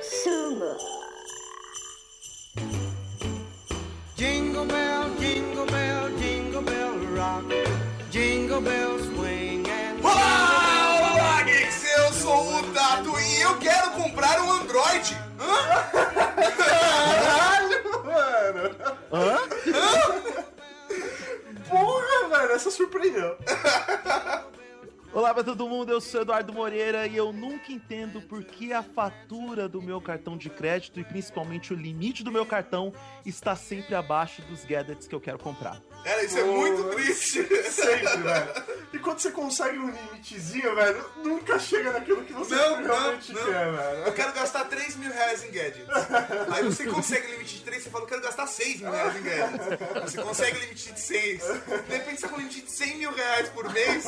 consumo. Jingle bell, jingle bell, jingle bell rock. Jingle bells swing and Olá, olá, geeks! Eu sou o Tato e eu quero comprar um Android. Hã? Caralho, mano! Hã? Porra, velho, essa surpreendeu. Olá pra todo mundo, eu sou Eduardo Moreira e eu nunca entendo por que a fatura do meu cartão de crédito e principalmente o limite do meu cartão está sempre abaixo dos gadgets que eu quero comprar. Cara, isso é muito triste. Sempre, velho. E quando você consegue um limitezinho, velho, nunca chega naquilo que você Não, realmente não, não. quer, velho. Eu quero gastar 3 mil reais em gadgets. Aí você consegue limite de 3, você fala, eu quero gastar 6 mil reais em gadgets. Você consegue limite de 6. De repente você tá com um limite de 100 mil reais por mês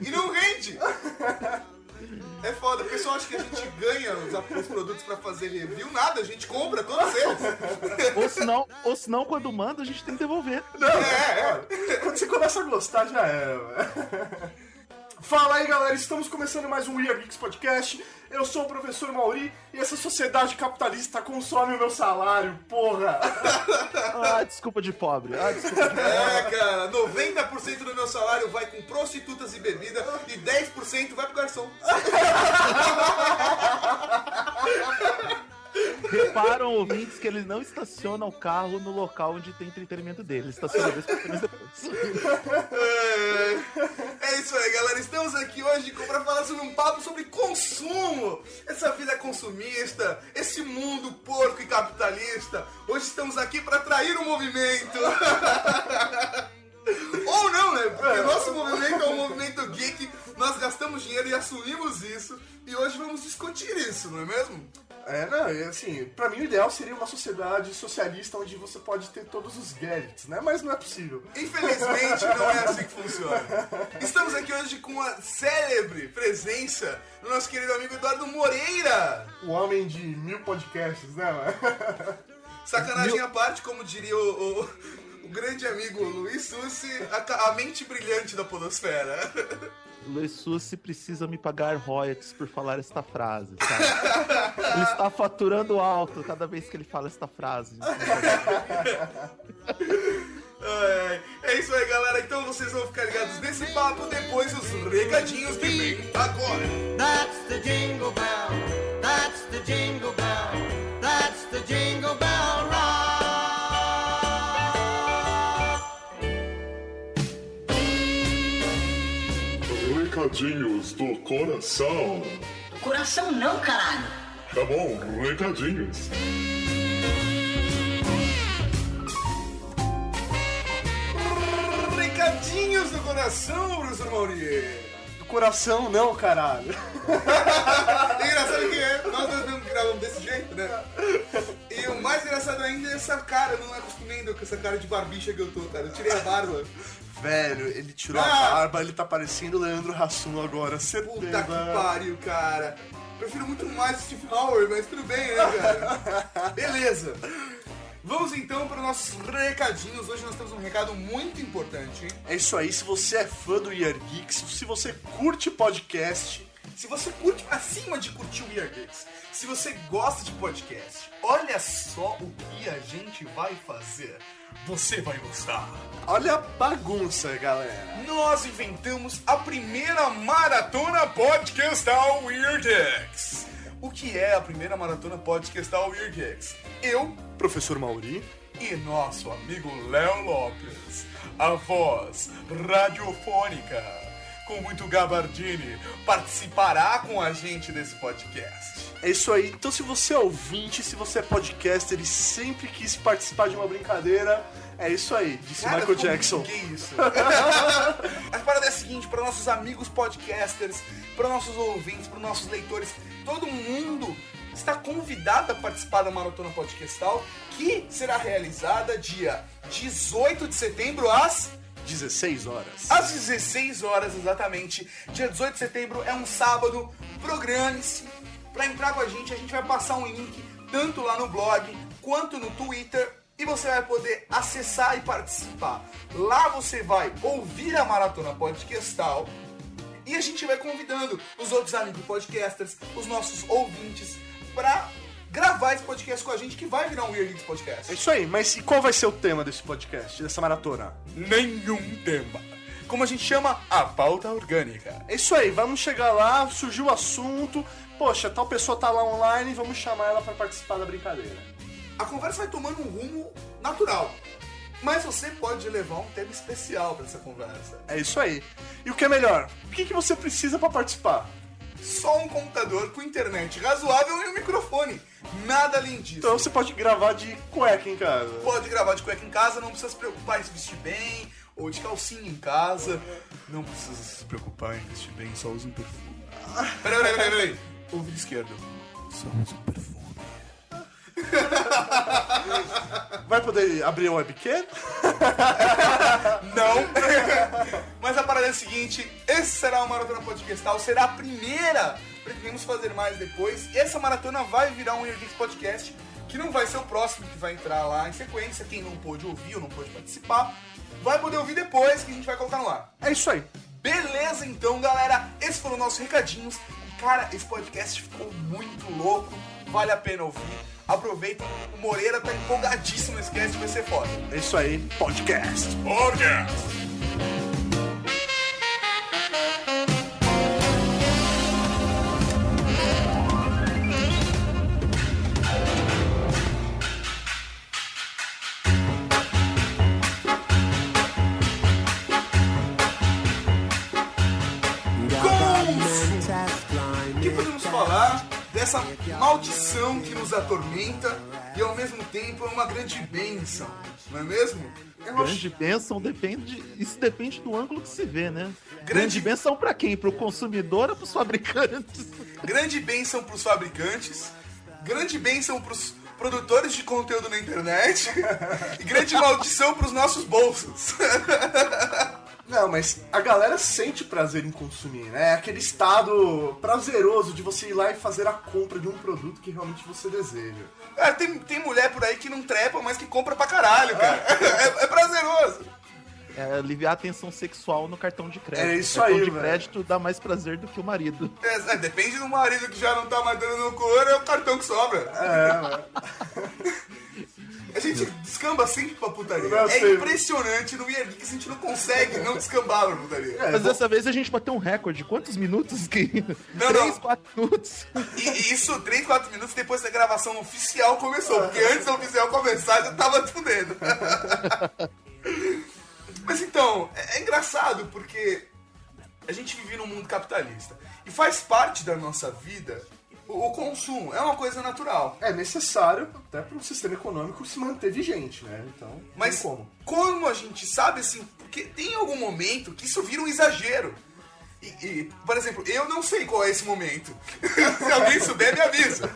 e não rende. É foda, o pessoal acha que a gente ganha os, os produtos pra fazer review, nada, a gente compra todos eles. Ou senão, ou senão quando manda, a gente tem que devolver. É, é. Quando você começa a gostar, já velho. Fala aí, galera, estamos começando mais um We Are Geeks Podcast. Eu sou o professor Mauri e essa sociedade capitalista consome o meu salário, porra. Ah, desculpa de pobre. Ah, desculpa de pobre. É, cara, 90% do meu salário vai com prostitutas e bebida e 10% vai pro garçom. Reparam, ouvintes, que ele não estaciona o carro no local onde tem entretenimento dele. Ele estaciona dois depois. É, é isso aí, galera. Estamos aqui hoje para falar sobre um papo sobre consumo. Essa vida consumista, esse mundo porco e capitalista. Hoje estamos aqui para atrair o movimento. Ou não, né? Porque nosso movimento é um movimento geek. Nós gastamos dinheiro e assumimos isso. E hoje vamos discutir isso, não é mesmo? É, não, assim, pra mim o ideal seria uma sociedade socialista onde você pode ter todos os gadgets, né? Mas não é possível. Infelizmente não é assim que funciona. Estamos aqui hoje com a célebre presença do nosso querido amigo Eduardo Moreira. O homem de mil podcasts, né? Sacanagem à parte, como diria o, o, o grande amigo Luiz Sussi, a, a mente brilhante da podosfera. Luiz Sussi precisa me pagar royalties por falar esta frase, sabe? Ele está faturando alto cada vez que ele fala esta frase. Ai, é isso aí, galera. Então vocês vão ficar ligados nesse papo depois os recadinhos que vem agora. That's the jingle bell. That's the jingle bell. Recadinhos do coração. Coração não, caralho. Tá bom, recadinhos. Recadinhos do coração, professor Mauri. Do coração, não, caralho. É engraçado que é, nós dois mesmo gravamos desse jeito, né? E o mais engraçado ainda é essa cara, eu não me acostumei ainda com essa cara de barbicha que eu tô, cara. Eu tirei a barba. Velho, ele tirou Ah! a barba, ele tá parecendo o Leandro Hassum agora, certeza. Puta que pariu, cara. Prefiro muito mais o Steve Howard, mas tudo bem, né, cara? Beleza. Vamos então para os nossos recadinhos. Hoje nós temos um recado muito importante. É isso aí, se você é fã do Year Geeks, se você curte podcast, Se você curte, acima de curtir o Weird Geeks, se você gosta de podcast, olha só o que a gente vai fazer. Você vai gostar. olha a bagunça, galera. Nós inventamos a primeira maratona podcastal Weird Geeks. O que é a primeira maratona podcastal Weird Geeks? Eu Professor Mauri. e nosso amigo Léo Lopes, a voz radiofônica, com muito gabardine, participará com a gente desse podcast. É isso aí. Então, se você é ouvinte, se você é podcaster e sempre quis participar de uma brincadeira, é isso aí, disse Cara, Michael Jackson. gay isso. a parada é a seguinte, para nossos amigos podcasters, para nossos ouvintes, para nossos leitores, todo mundo está convidado a participar da Maratona Podcastal, que será realizada dia 18 de setembro às 16 horas. às 16 horas exatamente. Dia 18 de setembro é um sábado. Programe-se para entrar com a gente. A gente vai passar um link tanto lá no blog quanto no Twitter e você vai poder acessar e participar. Lá você vai ouvir a maratona podcastal e a gente vai convidando os outros amigos podcasters, os nossos ouvintes pra gravar esse podcast com a gente, que vai virar um Weird Geeks É Podcast. isso aí, mas e qual vai ser o tema desse podcast, dessa maratona? Nenhum tema. Como a gente chama? A pauta orgânica. É isso aí, vamos chegar lá, surgiu o assunto, poxa, tal pessoa tá lá online, vamos chamar ela pra participar da brincadeira. A conversa vai tomando um rumo natural. Mas você pode levar um tema especial pra essa conversa. É isso aí. E o que é melhor? O que, que você precisa pra participar? Só um computador com internet razoável e um microfone. Nada além disso. Então você pode gravar de cueca em casa. Pode gravar de cueca em casa, não precisa se preocupar em se vestir bem, ou de calcinha em casa. Não precisa se preocupar em vestir bem, só usa um perfume. Peraí, peraí, peraí, peraí. Ouvido esquerdo. Só usa um perfume. Vai poder abrir o webcam? Não. Mas a parada é a seguinte: esse será uma maratona podcastal, será a primeira. Pretendemos fazer mais depois. E essa maratona vai virar um Geeks Podcast, que não vai ser o próximo que vai entrar lá em sequência. Quem não pôde ouvir ou não pôde participar, vai poder ouvir depois que a gente vai colocar no ar. É isso aí. Beleza, então, galera. Esses foram nossos recadinhos. E, Cara, esse podcast ficou muito louco. Vale a pena ouvir. Aproveitem. O Moreira tá empolgadíssimo cast, vai ser foda. É isso aí. Podcast. Podcast! Dessa maldição que nos atormenta e ao mesmo tempo é uma grande bênção, não é mesmo? Eu acho- Grande bênção depende. Isso depende do ângulo que se vê, né? Grande- Grande bênção pra quem? Pro consumidor ou pros fabricantes? Grande bênção pros fabricantes, grande bênção pros produtores de conteúdo na internet e grande maldição pros nossos bolsos. Não, mas a galera sente prazer em consumir, né? É aquele estado prazeroso de você ir lá e fazer a compra de um produto que realmente você deseja. Cara, tem, tem mulher por aí que não trepa, mas que compra pra caralho, cara. É, é prazeroso. É aliviar a tensão sexual no cartão de crédito. É isso cartão aí, de velho. crédito dá mais prazer do que o marido. É, é, depende do marido que já não tá mais dando no couro, é o cartão que sobra. É, A gente descamba sempre pra putaria. Não, é sempre. impressionante no Weird Geeks a gente não consegue não descambar pra putaria. É, Mas bom- dessa vez a gente bateu um recorde. Quantos minutos que. Não, Três, não. quatro minutos. E, e isso 3, 4 minutos depois da gravação oficial começou. Porque antes da oficial começar já tava fudendo. Mas então, é, é engraçado porque a gente vive num mundo capitalista. E faz parte da nossa vida o, o consumo. É uma coisa natural. é necessário até para o sistema econômico se manter vigente, né? Então, Mas como. como a gente sabe assim, porque tem algum momento que isso vira um exagero. E, e, por exemplo, eu não sei qual é esse momento. Se alguém souber, me avisa.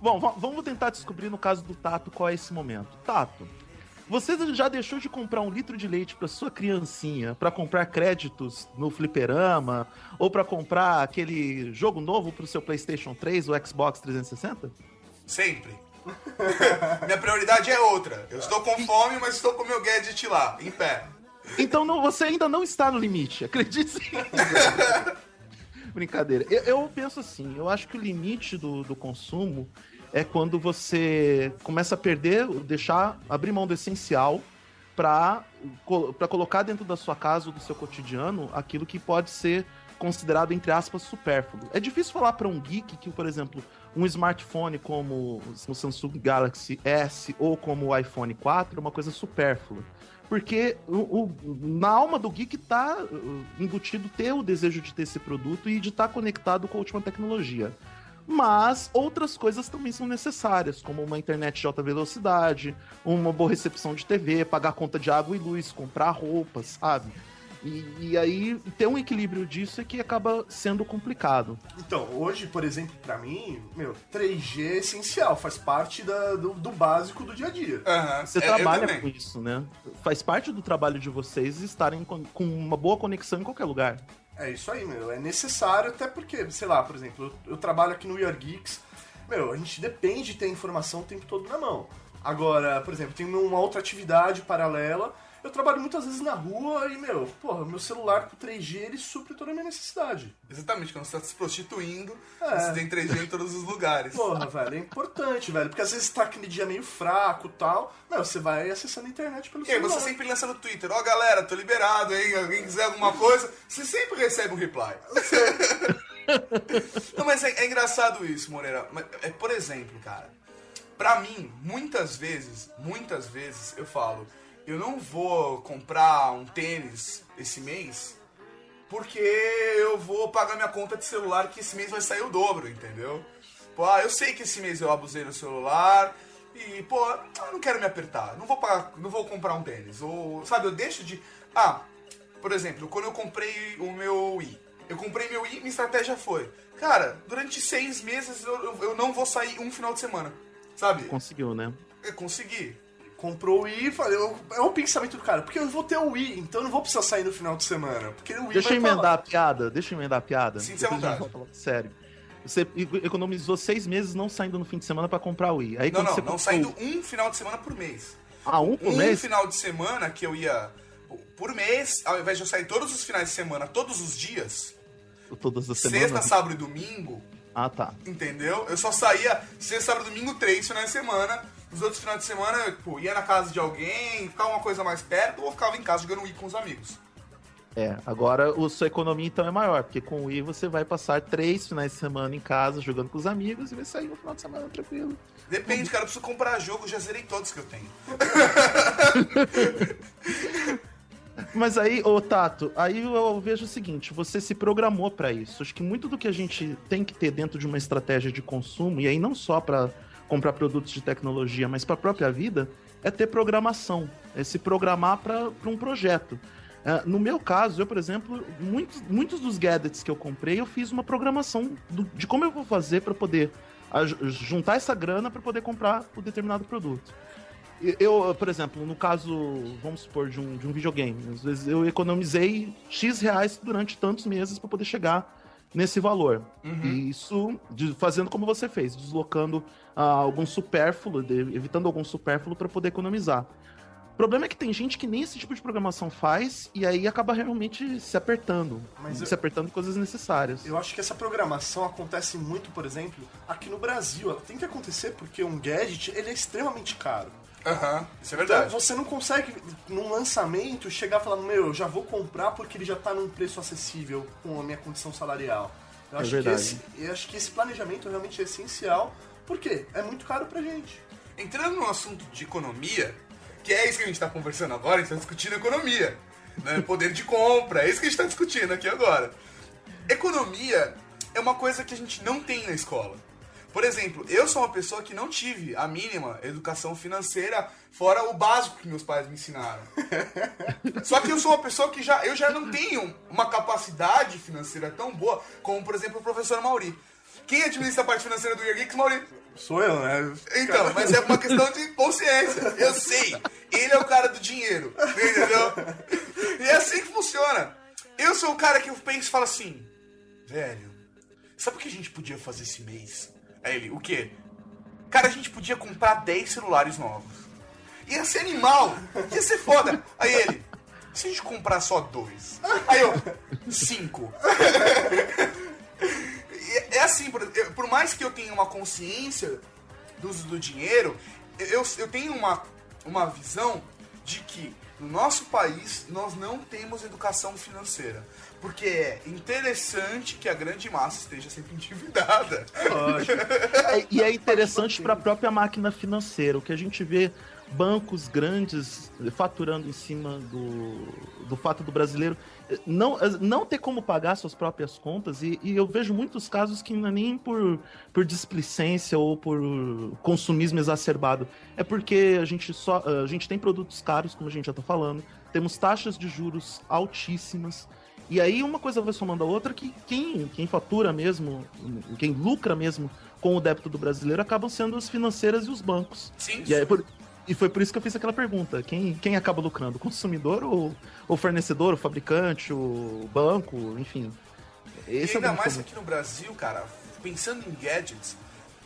Bom, va- vamos tentar descobrir no caso do Tato qual é esse momento. Tato, você já deixou de comprar um litro de leite para sua criancinha para comprar créditos no fliperama ou para comprar aquele jogo novo pro seu PlayStation 3 ou Xbox 360? Sempre. Minha prioridade é outra. Eu estou com fome, mas estou com meu gadget lá, em pé. Então não, você ainda não está no limite, acredite. Brincadeira. Eu, eu penso assim, eu acho que o limite do, do consumo é quando você começa a perder, deixar, abrir mão do essencial para colocar dentro da sua casa ou do seu cotidiano aquilo que pode ser considerado, entre aspas, supérfluo. É difícil falar para um geek que, por exemplo, um smartphone como o Samsung Galaxy S ou como o iPhone 4 é uma coisa supérflua. Porque o, o- na alma do geek tá uh, embutido ter o desejo de ter esse produto e de estar conectado com a última tecnologia. Mas outras coisas também são necessárias, como uma internet de alta velocidade, uma boa recepção de TV, pagar conta de água e luz, comprar roupas, sabe? E, e aí ter um equilíbrio disso é que acaba sendo complicado. Então, hoje, por exemplo, pra mim, meu, 3G é essencial, faz parte da- do, do básico do dia a dia. Aham. Você É, trabalha com isso, né? Faz parte do trabalho de vocês estarem com com uma boa conexão em qualquer lugar. É isso aí, meu. É necessário, até porque, sei lá, por exemplo, eu, trabalho aqui no We Geeks. Meu, a gente depende de ter informação o tempo todo na mão. Agora, por exemplo, tem uma outra atividade paralela eu trabalho muitas vezes na rua e, meu, porra, meu celular com 3G ele supre toda a minha necessidade. Exatamente, quando você tá se prostituindo, É. você tem 3G em todos os lugares. Porra, velho, é importante, velho. Porque às vezes tá aquele dia meio fraco e tal. Meu, você vai acessando a internet pelo E aí, celular. você sempre lança no Twitter, ó galera, tô liberado, hein? Alguém quiser alguma coisa, você sempre recebe um reply. Não, mas é, é engraçado isso, Moreira. É, por exemplo, cara, pra mim, muitas vezes, muitas vezes eu falo, eu não vou comprar um tênis esse mês porque eu vou pagar minha conta de celular que esse mês vai sair o dobro, entendeu? Pô, ah, eu sei que esse mês eu abusei no celular e, pô, eu não quero me apertar, não vou pagar, não vou comprar um tênis. Ou, sabe, eu deixo de. Ah, por exemplo, quando eu comprei o meu Wii, eu comprei meu Wii, minha estratégia foi, cara, durante seis meses eu, eu- eu não vou sair um final de semana, sabe? Conseguiu, né? Eu consegui. Comprou o Wii e falei, eu- é o pensamento do cara, porque eu vou ter o Wii, então eu não vou precisar sair no final de semana. Porque o Wii Deixa eu emendar a piada, deixa eu emendar a piada. Sim, gente vontade. Sério. Você economizou seis meses não saindo no fim de semana pra comprar o Wii. Aí Não, não, você não comprou- saindo um final de semana por mês. Ah, um por um mês? final de semana que eu ia por mês, ao invés de eu sair todos os finais de semana, todos os dias, Todas as sexta, semanas? sábado e domingo, Ah, tá. entendeu? Eu só saía sexta, sábado e domingo, três finais de semana. Os outros finais de semana, eu pô, ia na casa de alguém, ficava uma coisa mais perto, ou ficava em casa jogando Wii com os amigos. É, agora a sua economia então é maior, porque com o Wii você vai passar três finais de semana em casa jogando com os amigos e vai sair no final de semana tranquilo. Depende, cara, eu preciso comprar jogo, já zerei todos que eu tenho. Mas aí, ô Tato, aí eu vejo o seguinte, você se programou pra isso. Acho que muito do que a gente tem que ter dentro de uma estratégia de consumo, e aí não só pra comprar produtos de tecnologia, mas pra própria vida, é ter programação, é se programar pra um projeto. É, no meu caso, eu, por exemplo, muitos, muitos dos gadgets que eu comprei, eu fiz uma programação do- de como eu vou fazer pra poder aj- juntar essa grana pra poder comprar o determinado produto. Eu, por exemplo, no caso, vamos supor, de um, de um videogame, às vezes eu economizei X reais durante tantos meses para poder chegar nesse valor. E isso de- fazendo como você fez, deslocando ah, algum supérfluo, de- evitando algum supérfluo para poder economizar. O problema é que tem gente que nem esse tipo de programação faz e aí acaba realmente se apertando. Mas eu- se apertando em coisas necessárias. Eu acho que essa programação acontece muito, por exemplo, aqui no Brasil. Ela tem que acontecer porque um gadget ele é extremamente caro. Aham, isso é Então verdade. você não consegue, num lançamento, chegar falando, meu, eu já vou comprar porque ele já tá num preço acessível com a minha condição salarial. Eu É acho, verdade. Que esse, eu acho que esse planejamento realmente é essencial, porque é muito caro pra gente. Entrando no assunto de economia, que é isso que a gente está conversando agora, a gente está discutindo economia. Né? Poder de compra, é isso que a gente está discutindo aqui agora. Economia é uma coisa que a gente não tem na escola. Por exemplo, eu sou uma pessoa que não tive a mínima educação financeira, fora o básico que meus pais me ensinaram. Só que eu sou uma pessoa que já, eu já não tenho uma capacidade financeira tão boa como, por exemplo, o professor Mauri. Quem administra a parte financeira do Year Geeks, Mauri? Sou eu, né? Então, mas é uma questão de consciência. Eu sei. Ele é o cara do dinheiro. Entendeu? E é assim que funciona. Eu sou o cara que eu penso e falo assim, velho, sabe o que a gente podia fazer esse mês? Aí ele, o quê? Cara, a gente podia comprar 10 celulares novos. Ia ser animal. Ia ser foda. Aí ele, se a gente comprar só dois? Aí eu, cinco. É assim, por mais que eu tenha uma consciência do uso do dinheiro, eu, eu tenho uma, uma visão de que no nosso país nós não temos educação financeira. Porque é interessante que a grande massa esteja sempre endividada. É, e é interessante para a própria máquina financeira. O que a gente vê bancos grandes faturando em cima do, do fato do brasileiro não, não ter como pagar suas próprias contas. E, e eu vejo muitos casos que não é nem por, por displicência ou por consumismo exacerbado. É porque a gente, só, a gente tem produtos caros, como a gente já está falando, temos taxas de juros altíssimas. E aí uma coisa vai somando a outra que quem, quem fatura mesmo, quem lucra mesmo com o débito do brasileiro acabam sendo as financeiras e os bancos. Sim, E, aí, por- e foi por isso que eu fiz aquela pergunta: quem, quem acaba lucrando? O consumidor ou o fornecedor, o fabricante, o banco, enfim. E Esse é o ainda grande mais aqui no Brasil, cara, pensando em gadgets,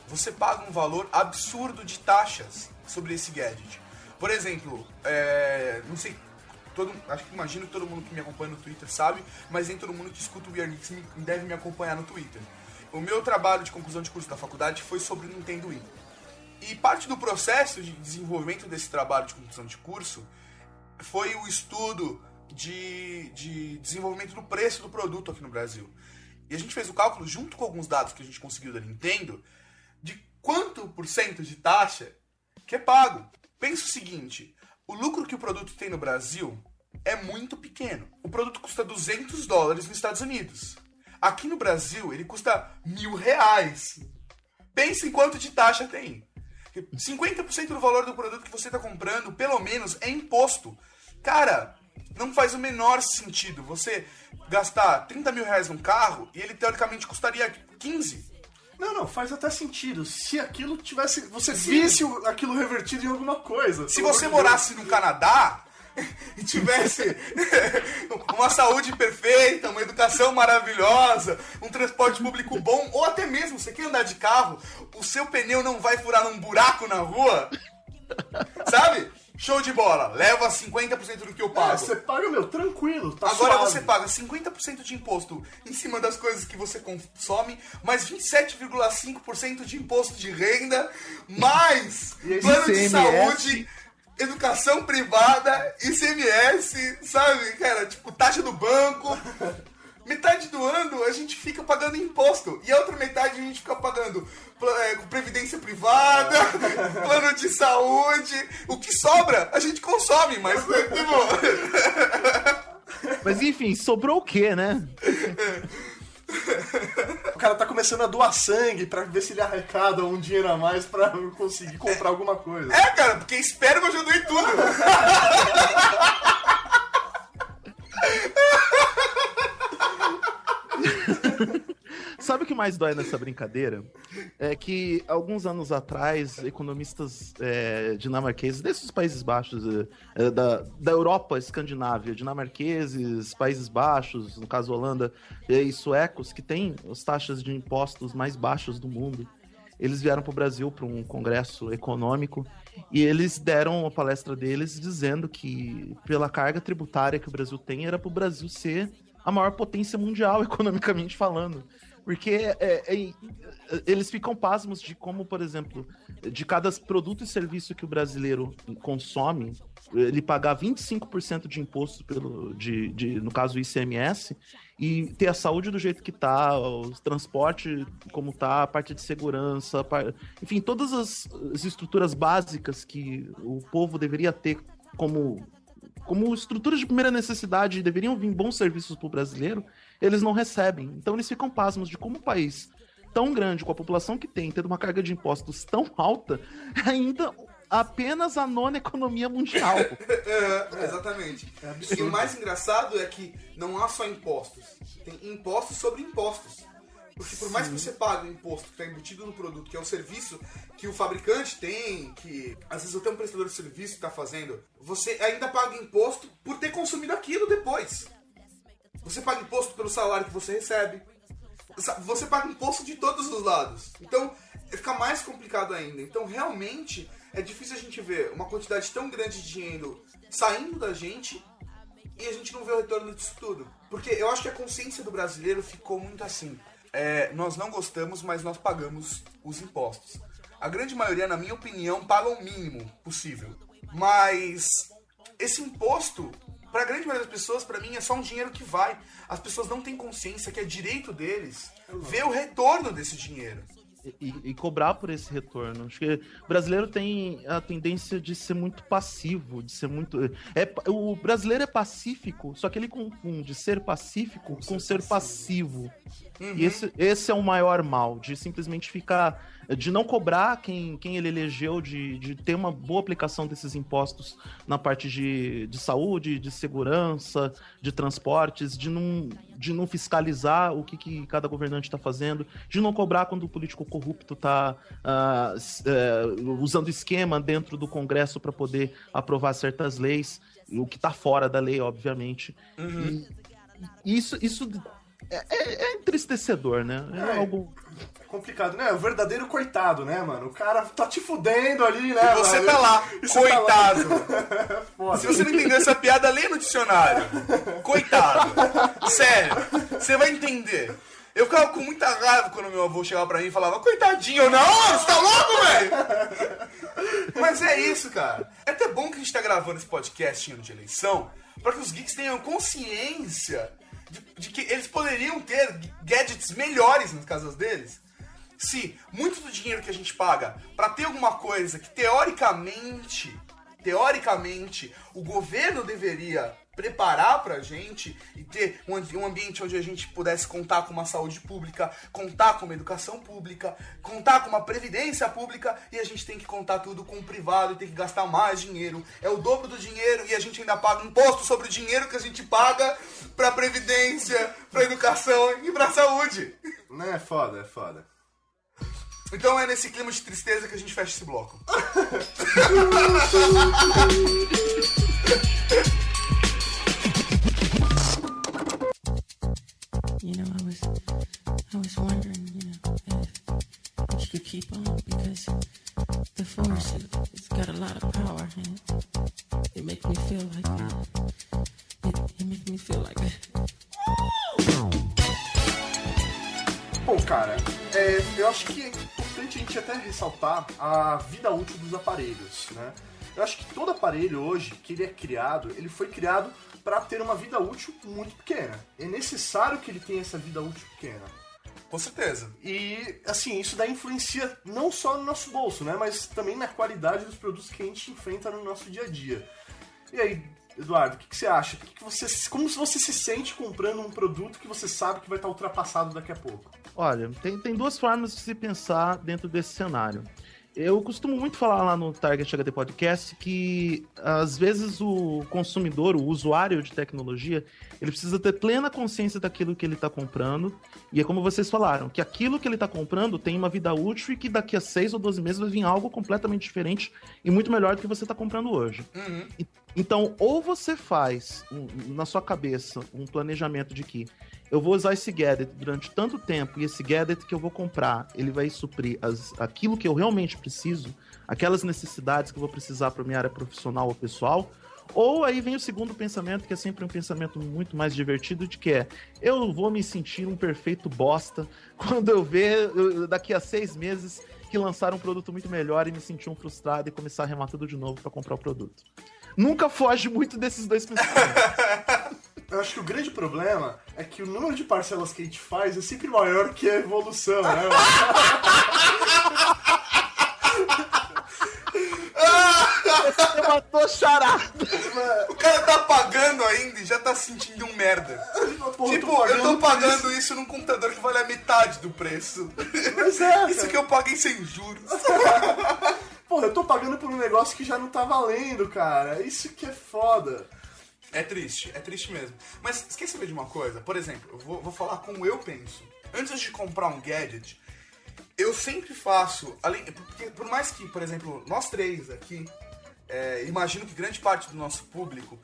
você paga um valor absurdo de taxas sobre esse gadget. Por exemplo, é, não sei todo, acho que imagino que todo mundo que me acompanha no Twitter sabe, mas nem todo mundo que escuta o We Are Geeks deve me acompanhar no Twitter. O meu trabalho de conclusão de curso da faculdade foi sobre o Nintendo Wii. E parte do processo de desenvolvimento desse trabalho de conclusão de curso foi o estudo de, de desenvolvimento do preço do produto aqui no Brasil. E a gente fez o cálculo, junto com alguns dados que a gente conseguiu da Nintendo, de quanto por cento de taxa que é pago. Pensa o seguinte, o lucro que o produto tem no Brasil é muito pequeno. O produto custa 200 dólares nos Estados Unidos. Aqui no Brasil, ele custa mil reais. Pensa em quanto de taxa tem. 50% do valor do produto que você está comprando, pelo menos, é imposto. Cara, não faz o menor sentido você gastar 30 mil reais num carro e ele teoricamente custaria 15. Não, não, faz até sentido. Se aquilo tivesse. Você visse o- aquilo revertido em alguma coisa. Se você morasse no Canadá tivesse uma saúde perfeita, uma educação maravilhosa, um transporte público bom, ou até mesmo você quer andar de carro, o seu pneu não vai furar num buraco na rua, sabe? Show de bola, leva 50% do que eu Deus. pago. É, você paga, meu, tranquilo. Tá Agora suave. você paga 50% de imposto em cima das coisas que você consome, mais 27,5% de imposto de renda, mais plano de saúde, educação privada, ICMS, sabe? Cara, tipo, taxa do banco. Metade do ano a gente fica pagando imposto e a outra metade a gente fica pagando é, previdência privada, plano de saúde. O que sobra a gente consome, mas tipo, Mas enfim, sobrou o quê, né? O cara tá começando a doar sangue pra ver se ele arrecada um dinheiro a mais pra conseguir comprar alguma coisa. É, cara, porque espero que eu já doei tudo. Sabe o que mais dói nessa brincadeira? É que alguns anos atrás, economistas é, dinamarqueses, desses Países Baixos, é, é, da, da Europa escandinávia, dinamarqueses, Países Baixos, no caso Holanda, e suecos, que têm as taxas de impostos mais baixas do mundo, eles vieram para o Brasil para um congresso econômico e eles deram a palestra deles dizendo que pela carga tributária que o Brasil tem era para o Brasil ser a maior potência mundial economicamente falando. Porque é- é- eles ficam pasmos de como, por exemplo, de cada produto e serviço que o brasileiro consome, ele pagar 25% de imposto pelo, de, de, no caso, o ICMS, e ter a saúde do jeito que tá, o transporte como tá, a parte de segurança, par- enfim, todas as, as estruturas básicas que o povo deveria ter como como estruturas de primeira necessidade deveriam vir bons serviços para o brasileiro, eles não recebem. Então eles ficam pasmos de como um país tão grande, com a população que tem, tendo uma carga de impostos tão alta, ainda apenas a nona economia mundial. É, exatamente. e o mais engraçado é que não há só impostos. Tem impostos sobre impostos. Porque por mais que você pague o imposto que está embutido no produto, que é o serviço que o fabricante tem, que às vezes até um prestador de serviço está fazendo, você ainda paga imposto por ter consumido aquilo depois. Você paga imposto pelo salário que você recebe. Você paga imposto de todos os lados. Então, fica mais complicado ainda. Então, realmente, é difícil a gente ver uma quantidade tão grande de dinheiro saindo da gente e a gente não vê o retorno disso tudo. Porque eu acho que a consciência do brasileiro ficou muito assim. É, nós não gostamos, mas nós pagamos os impostos. A grande maioria, na minha opinião, paga o mínimo possível. Mas esse imposto, pra grande maioria das pessoas, pra mim, é só um dinheiro que vai. As pessoas não têm consciência que é direito deles ver o retorno desse dinheiro. e, e cobrar por esse retorno. Acho que o brasileiro tem a tendência de ser muito passivo, de ser muito. É, o brasileiro é pacífico, só que ele confunde ser pacífico com, ser passivo. E esse, esse é o maior mal, de simplesmente ficar. De não cobrar quem, quem ele elegeu, de, de ter uma boa aplicação desses impostos na parte de, de saúde, de segurança, de transportes, de não, de não fiscalizar o que, que cada governante está fazendo, de não cobrar quando o político corrupto está usando esquema dentro do Congresso para poder aprovar certas leis, o que está fora da lei, obviamente. E isso, isso é, é- é entristecedor, né? É, É. algo. Complicado, né? O verdadeiro coitado, né, mano? O cara tá te fudendo ali, né? E você velho? tá lá, E você tá lá. coitado. Se você não entendeu essa piada, lê no dicionário. Coitado. Sério. Você vai entender. Eu ficava com muita raiva quando meu avô chegava pra mim e falava, coitadinho, eu, não, mano, você tá louco, velho? Mas é isso, cara. É até bom que a gente tá gravando esse podcast em ano de eleição, pra que os geeks tenham consciência de, que eles poderiam ter gadgets melhores nas casas deles. Se muito do dinheiro que a gente paga pra ter alguma coisa que teoricamente, teoricamente, o governo deveria preparar pra gente e ter um, ambi- um ambiente onde a gente pudesse contar com uma saúde pública, contar com uma educação pública, contar com uma previdência pública e a gente tem que contar tudo com o privado e tem que gastar mais dinheiro. É o dobro do dinheiro e a gente ainda paga imposto sobre o dinheiro que a gente paga pra previdência, pra educação e pra saúde. Né, é foda, é foda. Então é nesse clima de tristeza que a gente fecha esse bloco. You know, I was, I was wondering, you know, if you could keep on because the force, it, it's got a lot of power and it, it makes me feel like, it, it makes me feel like. Bom, cara, é, eu acho que é importante a gente até ressaltar a vida útil dos aparelhos, né? Eu acho que todo aparelho hoje que ele é criado, ele foi criado para ter uma vida útil muito pequena. É necessário que ele tenha essa vida útil pequena. Com certeza. E, assim, isso daí influencia não só no nosso bolso, né? Mas também na qualidade dos produtos que a gente enfrenta no nosso dia a dia. E aí, Eduardo, o que, que você acha? Que que você, como você se sente comprando um produto que você sabe que vai estar ultrapassado daqui a pouco? Olha, tem, tem duas formas de se pensar dentro desse cenário. Eu costumo muito falar lá no Target HD Podcast que às vezes o consumidor, o usuário de tecnologia, ele precisa ter plena consciência daquilo que ele está comprando. E é como vocês falaram, que aquilo que ele está comprando tem uma vida útil e que daqui a 6 ou 12 meses vai vir algo completamente diferente e muito melhor do que você está comprando hoje. E- Então, ou você faz um- na sua cabeça um planejamento de que eu vou usar esse gadget durante tanto tempo e esse gadget que eu vou comprar, ele vai suprir as, aquilo que eu realmente preciso, aquelas necessidades que eu vou precisar para minha área profissional ou pessoal. Ou aí vem o segundo pensamento, que é sempre um pensamento muito mais divertido, de que é eu vou me sentir um perfeito bosta quando eu ver eu- daqui a seis meses que lançaram um produto muito melhor e me sentir um frustrado e começar a remar tudo de novo para comprar o produto. Nunca foge muito desses dois pensamentos. Eu acho que o grande problema é que o número de parcelas que a gente faz é sempre maior que a evolução, né? Você matou charada. O cara tá pagando ainda e já tá se sentindo um merda. Porra, tipo, tô eu tô pagando isso num computador que vale a metade do preço. Mas é, Isso cara. que eu paguei sem juros. Porra, eu tô pagando por um negócio que já não tá valendo, cara. Isso que é foda. É triste, é triste mesmo. Mas esqueça de uma coisa, por exemplo, eu vou, vou falar como eu penso. Antes de comprar um gadget, eu sempre faço, além, porque por mais que, por exemplo, nós três aqui, é, imagino que grande parte do nosso público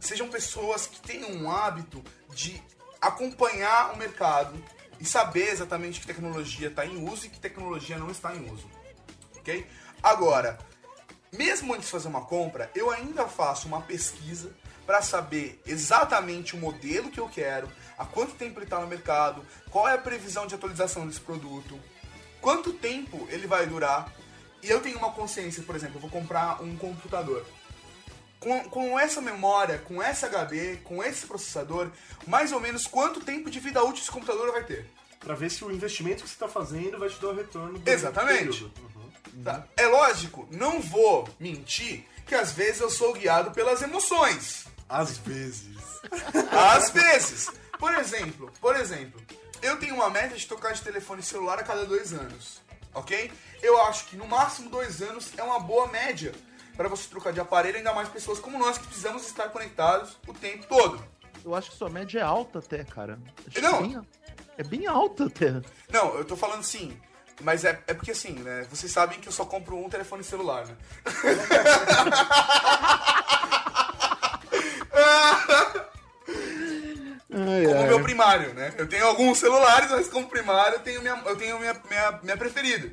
sejam pessoas que tenham um hábito de acompanhar o mercado e saber exatamente que tecnologia está em uso e que tecnologia não está em uso. Ok? Agora, mesmo antes de fazer uma compra, eu ainda faço uma pesquisa para saber exatamente o modelo que eu quero, há quanto tempo ele está no mercado, qual é a previsão de atualização desse produto, quanto tempo ele vai durar. E eu tenho uma consciência, por exemplo, eu vou comprar um computador. Com, com essa memória, com esse HD, com esse processador, mais ou menos quanto tempo de vida útil esse computador vai ter. Pra ver se o investimento que você tá fazendo vai te dar o retorno do Exatamente. período. Uhum. Tá? É lógico, não vou mentir que às vezes eu sou guiado pelas emoções. Às vezes. Às vezes. Por exemplo, por exemplo, eu tenho uma meta de trocar de telefone celular a cada dois anos, ok? Eu acho que no máximo dois anos é uma boa média para você trocar de aparelho, ainda mais pessoas como nós que precisamos estar conectados o tempo todo. Eu acho que sua média é alta até, cara. Acho Não. Bem, é bem alta até. Não, eu tô falando sim. Mas é, é porque assim, né? Vocês sabem que eu só compro um telefone celular, né? Ai, Como ai. meu primário. primário, né? Eu tenho alguns celulares, mas como primário eu tenho minha, eu tenho minha, minha, minha preferida.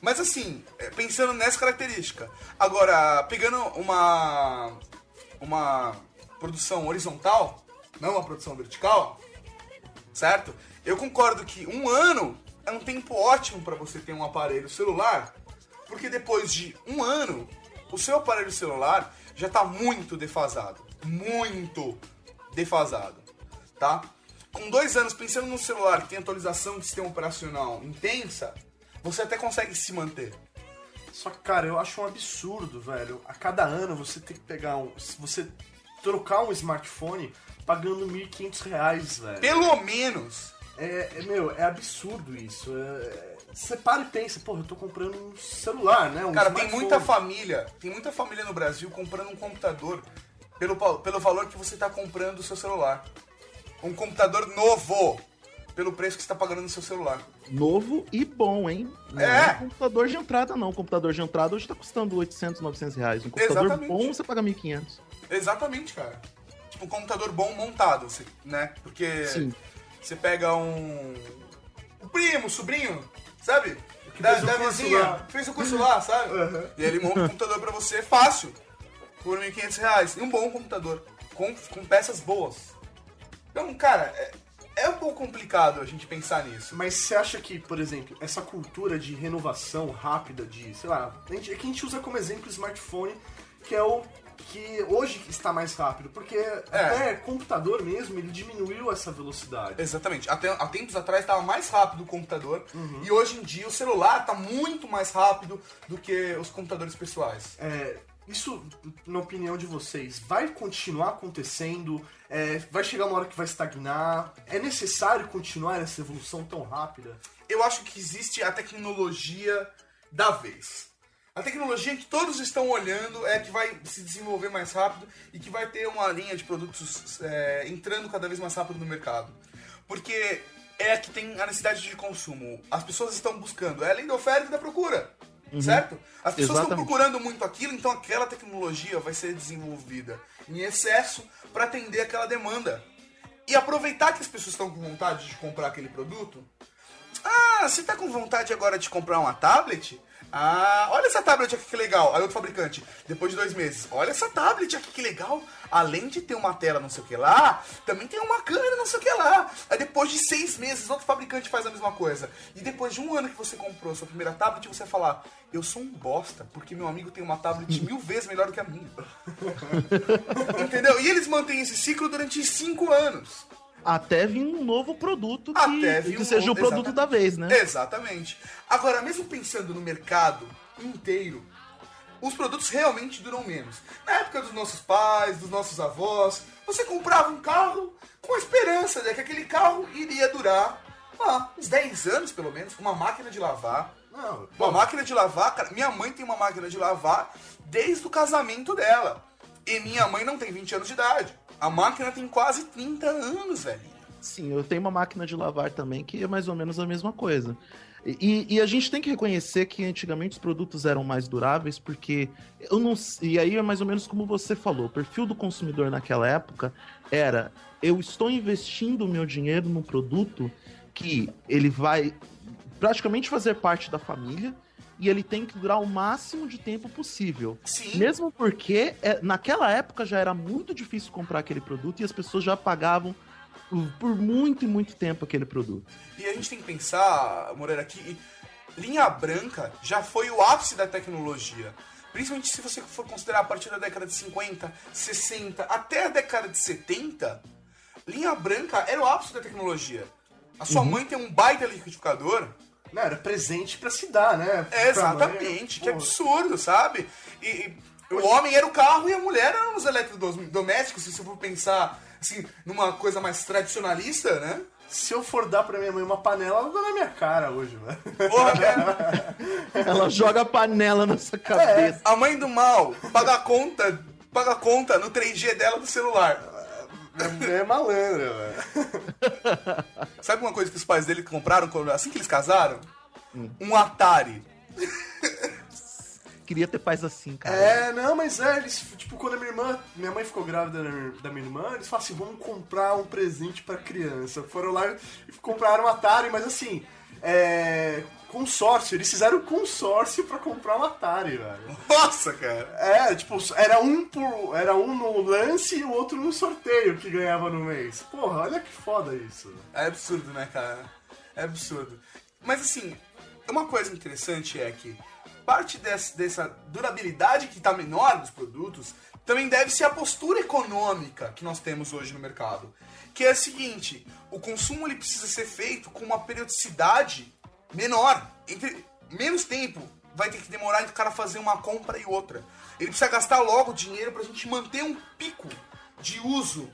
Mas assim, é, pensando nessa característica. Agora, pegando uma, uma produção horizontal, não uma produção vertical, certo? Eu concordo que um ano é um tempo ótimo para você ter um aparelho celular, porque depois de um ano, o seu aparelho celular já está muito defasado. Muito defasado, tá? Com dois anos, pensando num celular que tem atualização de sistema operacional intensa, você até consegue se manter. Só que, cara, eu acho um absurdo, velho. A cada ano você tem que pegar um. se Você trocar um smartphone pagando 1.500 reais, velho. Pelo menos É, é, meu, é absurdo isso. É, você para e pensa, porra, eu tô comprando um celular, né? Um Cara, tem muita família, tem muita família no Brasil comprando um computador pelo, pelo valor que você está comprando o seu celular. Um computador novo, pelo preço que você está pagando no seu celular. Novo e bom, hein? Não É. um computador de entrada, não. Um computador de entrada hoje tá custando 800, 900 reais. Um computador Exatamente. bom você paga 1.500. Exatamente, cara. Tipo, um computador bom montado, você- né? Porque Sim. Você pega um. Um primo, sobrinho, sabe? Da, fez o da curso vizinha, lá. fez o curso lá, sabe? Uhum. E ele monta um computador pra você fácil, por 1.500 reais. E um bom computador, com, com peças boas. Então, cara, é, é um pouco complicado a gente pensar nisso. Mas você acha que, por exemplo, essa cultura de renovação rápida, de, sei lá, a gente, é que a gente usa como exemplo o smartphone, que é o que hoje está mais rápido, porque É. até computador mesmo, ele diminuiu essa velocidade. Exatamente. Até, há tempos atrás estava mais rápido o computador. E hoje em dia o celular está muito mais rápido do que os computadores pessoais. É, isso, na opinião de vocês, vai continuar acontecendo? É, vai chegar uma hora que vai estagnar? É necessário continuar essa evolução tão rápida? Eu acho que existe a tecnologia da vez. A tecnologia que todos estão olhando é que vai se desenvolver mais rápido e que vai ter uma linha de produtos é, entrando cada vez mais rápido no mercado. Porque é a que tem a necessidade de consumo. As pessoas estão buscando, é a lei da oferta e da procura. Certo? As pessoas estão procurando muito aquilo, então aquela tecnologia vai ser desenvolvida em excesso para atender aquela demanda. E aproveitar que as pessoas estão com vontade de comprar aquele produto. Ah, você tá com vontade agora de comprar uma tablet? Ah, olha essa tablet aqui que legal. Aí outro fabricante, depois de dois meses, olha essa tablet aqui que legal. Além de ter uma tela não sei o que lá, também tem uma câmera não sei o que lá. Aí depois de seis meses, outro fabricante faz a mesma coisa. E depois de um ano que você comprou sua primeira tablet, você vai falar, eu sou um bosta, porque meu amigo tem uma tablet mil vezes melhor do que a minha. Entendeu? E eles mantêm esse ciclo durante cinco anos. Até vir um novo produto que, que um seja o novo- produto exatamente. da vez, né? Exatamente. Agora, mesmo pensando no mercado inteiro, os produtos realmente duram menos. Na época dos nossos pais, dos nossos avós, você comprava um carro com a esperança de que aquele carro iria durar ah, uns 10 anos, pelo menos. Uma máquina de lavar. Não, Uma máquina de lavar, cara, minha mãe tem uma máquina de lavar desde o casamento dela. E minha mãe não tem 20 anos de idade. A máquina tem quase 30 anos, velho. Sim, eu tenho uma máquina de lavar também que é mais ou menos a mesma coisa. E, e a gente tem que reconhecer que antigamente os produtos eram mais duráveis, porque eu não. E aí é mais ou menos como você falou: o perfil do consumidor naquela época era: eu estou investindo o meu dinheiro num produto que ele vai praticamente fazer parte da família e ele tem que durar o máximo de tempo possível. Sim. Mesmo porque é, naquela época já era muito difícil comprar aquele produto e as pessoas já pagavam por muito e muito tempo aquele produto. E a gente tem que pensar, Moreira, que linha branca já foi o ápice da tecnologia. Principalmente se você for considerar a partir da década de 50, 60, até a década de 70, linha branca era o ápice da tecnologia. A sua mãe tem um baita liquidificador. Não, era presente pra se dar, né? É, exatamente, que absurdo, sabe? E, e o homem era o carro e a mulher eram os eletrodomésticos, se você for pensar assim, numa coisa mais tradicionalista, né? Se eu for dar pra minha mãe uma panela, ela dá na minha cara hoje, velho. Porra, é. Ela joga a panela na sua cabeça. A mãe do mal paga a conta, paga a conta no 3G dela do celular. Minha mulher é malandra, velho. Sabe uma coisa que os pais dele compraram quando- assim que eles casaram? Um Atari. queria ter pais assim, cara. É, não, mas é, eles, tipo, quando a minha irmã, minha mãe ficou grávida da minha- da minha irmã, eles falaram assim, vamos comprar um presente pra criança. Foram lá e compraram um Atari, mas assim, é, consórcio, eles fizeram consórcio pra comprar um Atari, velho. Nossa, cara. É, tipo, era um por, era um no lance e o outro no sorteio que ganhava no mês. Porra, olha que foda isso. É absurdo, né, cara? É absurdo. Mas assim, uma coisa interessante é que parte dessa, dessa durabilidade que tá menor dos produtos também deve ser a postura econômica que nós temos hoje no mercado. Que é a seguinte, o consumo ele precisa ser feito com uma periodicidade menor. Entre menos tempo vai ter que demorar entre o cara fazer uma compra e outra. Ele precisa gastar logo dinheiro pra gente manter um pico de uso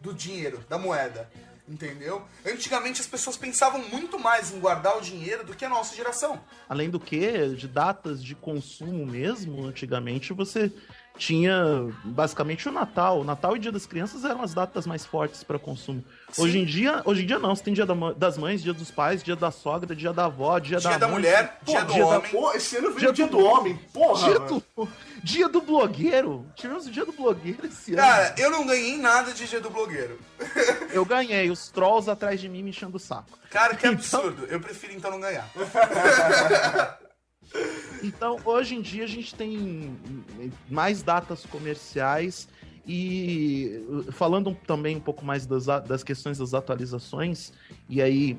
do dinheiro, da moeda. Entendeu? Antigamente as pessoas pensavam muito mais em guardar o dinheiro do que a nossa geração. Além do que, de datas de consumo mesmo, antigamente você tinha basicamente o Natal. O Natal e Dia das Crianças eram as datas mais fortes para consumo. Hoje em dia, hoje em dia não, você tem Dia da das Mães, Dia dos Pais, Dia da Sogra, Dia da Avó, Dia, Dia da mãe, mulher, Pô, dia do da- homem. pô, esse ano veio Dia o dia do- do homem, porra. Dia do, dia do blogueiro. Tivemos o dia do blogueiro esse ano. Cara, eu não ganhei nada de dia do blogueiro. Eu ganhei os trolls atrás de mim me enchendo o saco. Cara, que Então- absurdo. Eu prefiro então não ganhar. Então, hoje em dia, a gente tem mais datas comerciais e falando também um pouco mais das, das questões das atualizações, e aí,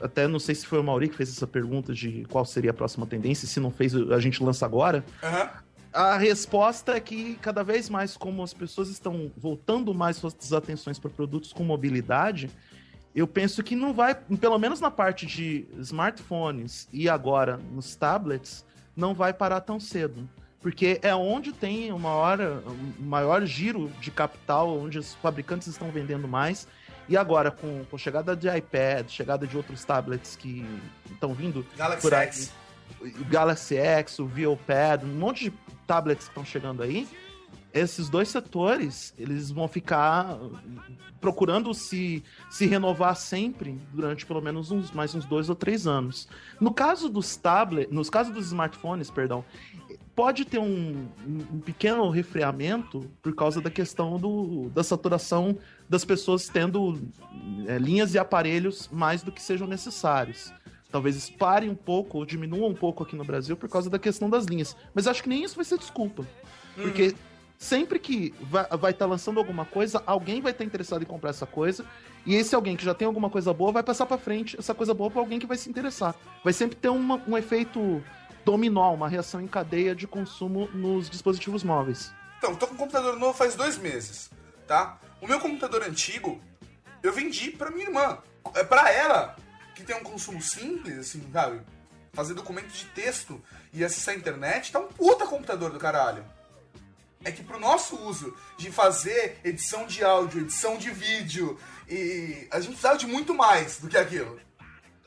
até não sei se foi o Mauri que fez essa pergunta de qual seria a próxima tendência, se não fez, a gente lança agora. Aham. A resposta é que cada vez mais, como as pessoas estão voltando mais suas atenções para produtos com mobilidade, eu penso que não vai, pelo menos na parte de smartphones e agora nos tablets, não vai parar tão cedo. Porque é onde tem o maior, o maior giro de capital, onde os fabricantes estão vendendo mais. E agora, com, com a chegada de iPad, chegada de outros tablets que estão vindo Galaxy por aí, X. o Galaxy X, o ViewPad, um monte de tablets que estão chegando aí, esses dois setores, eles vão ficar procurando se, se renovar sempre durante pelo menos uns mais uns dois ou três anos. No caso dos tablets, nos casos dos smartphones, perdão, pode ter um, um pequeno refriamento por causa da questão do, da saturação das pessoas tendo é, linhas e aparelhos mais do que sejam necessários. Talvez pare um pouco ou diminua um pouco aqui no Brasil por causa da questão das linhas. Mas acho que nem isso vai ser desculpa. Porque sempre que vai estar lançando alguma coisa, alguém vai estar interessado em comprar essa coisa. E esse alguém que já tem alguma coisa boa vai passar para frente essa coisa boa para alguém que vai se interessar. Vai sempre ter uma- um efeito dominó, uma reação em cadeia de consumo nos dispositivos móveis. Então, tô com um computador novo faz dois meses, tá? O meu computador antigo, eu vendi pra minha irmã. É pra ela, que tem um consumo simples, assim, sabe? Fazer documento de texto e acessar a internet, tá um puta computador do caralho. É que pro nosso uso de fazer edição de áudio, edição de vídeo, e a gente precisava de muito mais do que aquilo.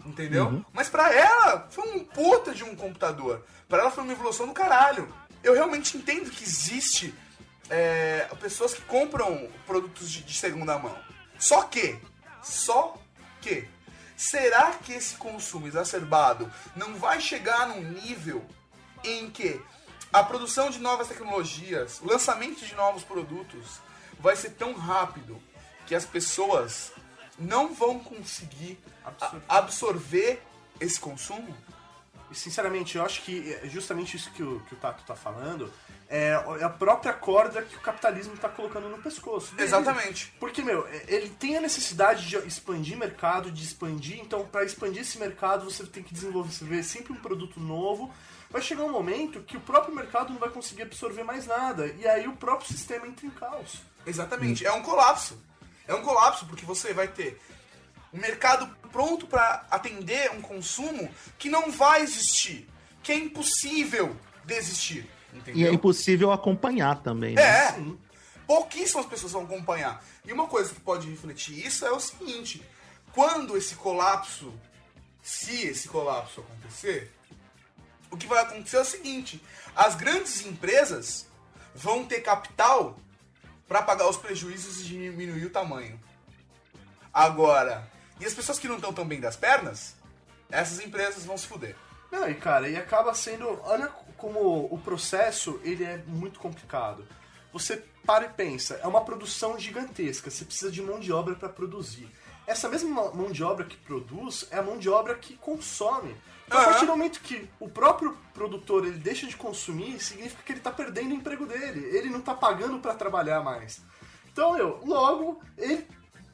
Entendeu? Mas pra ela foi um puta de um computador. Pra ela foi uma evolução do caralho. Eu realmente entendo que existe é, pessoas que compram produtos de, de segunda mão. Só que, só que, será que esse consumo exacerbado não vai chegar num nível em que a produção de novas tecnologias, o lançamento de novos produtos vai ser tão rápido que as pessoas não vão conseguir a- absorver esse consumo? Sinceramente, eu acho que é justamente isso que o, que o Tato tá falando é a própria corda que o capitalismo tá colocando no pescoço. dele. Exatamente. Porque, meu, é- ele tem a necessidade de expandir mercado, de expandir, então para expandir esse mercado você tem que desenvolver sempre um produto novo. Vai chegar um momento que o próprio mercado não vai conseguir absorver mais nada, e aí o próprio sistema entra em caos. Exatamente. É um colapso. É um colapso porque você vai ter um mercado pronto para atender um consumo que não vai existir, que é impossível de existir. E é Entendeu? impossível acompanhar também, né? É. Pouquíssimas pessoas vão acompanhar. E uma coisa que pode refletir isso é o seguinte: quando esse colapso, se esse colapso acontecer, o que vai acontecer é o seguinte: as grandes empresas vão ter capital para pagar os prejuízos e diminuir o tamanho. Agora, e as pessoas que não estão tão bem das pernas, essas empresas vão se fuder. Não, e cara, e acaba sendo. Olha como o processo ele é muito complicado. Você para e pensa, é uma produção gigantesca, você precisa de mão de obra para produzir. Essa mesma mão de obra que produz é a mão de obra que consome. Então, a partir do momento que o próprio produtor ele deixa de consumir, significa que ele está perdendo o emprego dele. Ele não está pagando para trabalhar mais. Então, eu, logo, ele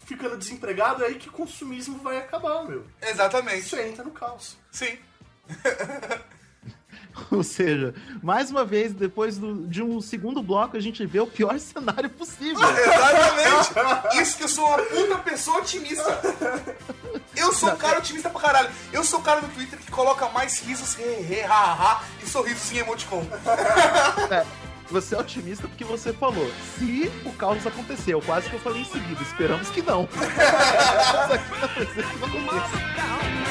ficando desempregado, é aí que o consumismo vai acabar, meu. Exatamente. Isso entra no caos. Sim. Ou seja, mais uma vez, depois do- de um segundo bloco, a gente vê o pior cenário possível. Exatamente. Isso que eu sou uma puta pessoa otimista. Eu sou um cara otimista pra caralho. Eu sou o cara do Twitter que coloca mais risos, he, he, ha, ha, e sorrisos em emoticon. É, você é otimista porque você falou, se o caos aconteceu, quase que eu falei em seguida, esperamos que não. Mas aqui tá não aconteça.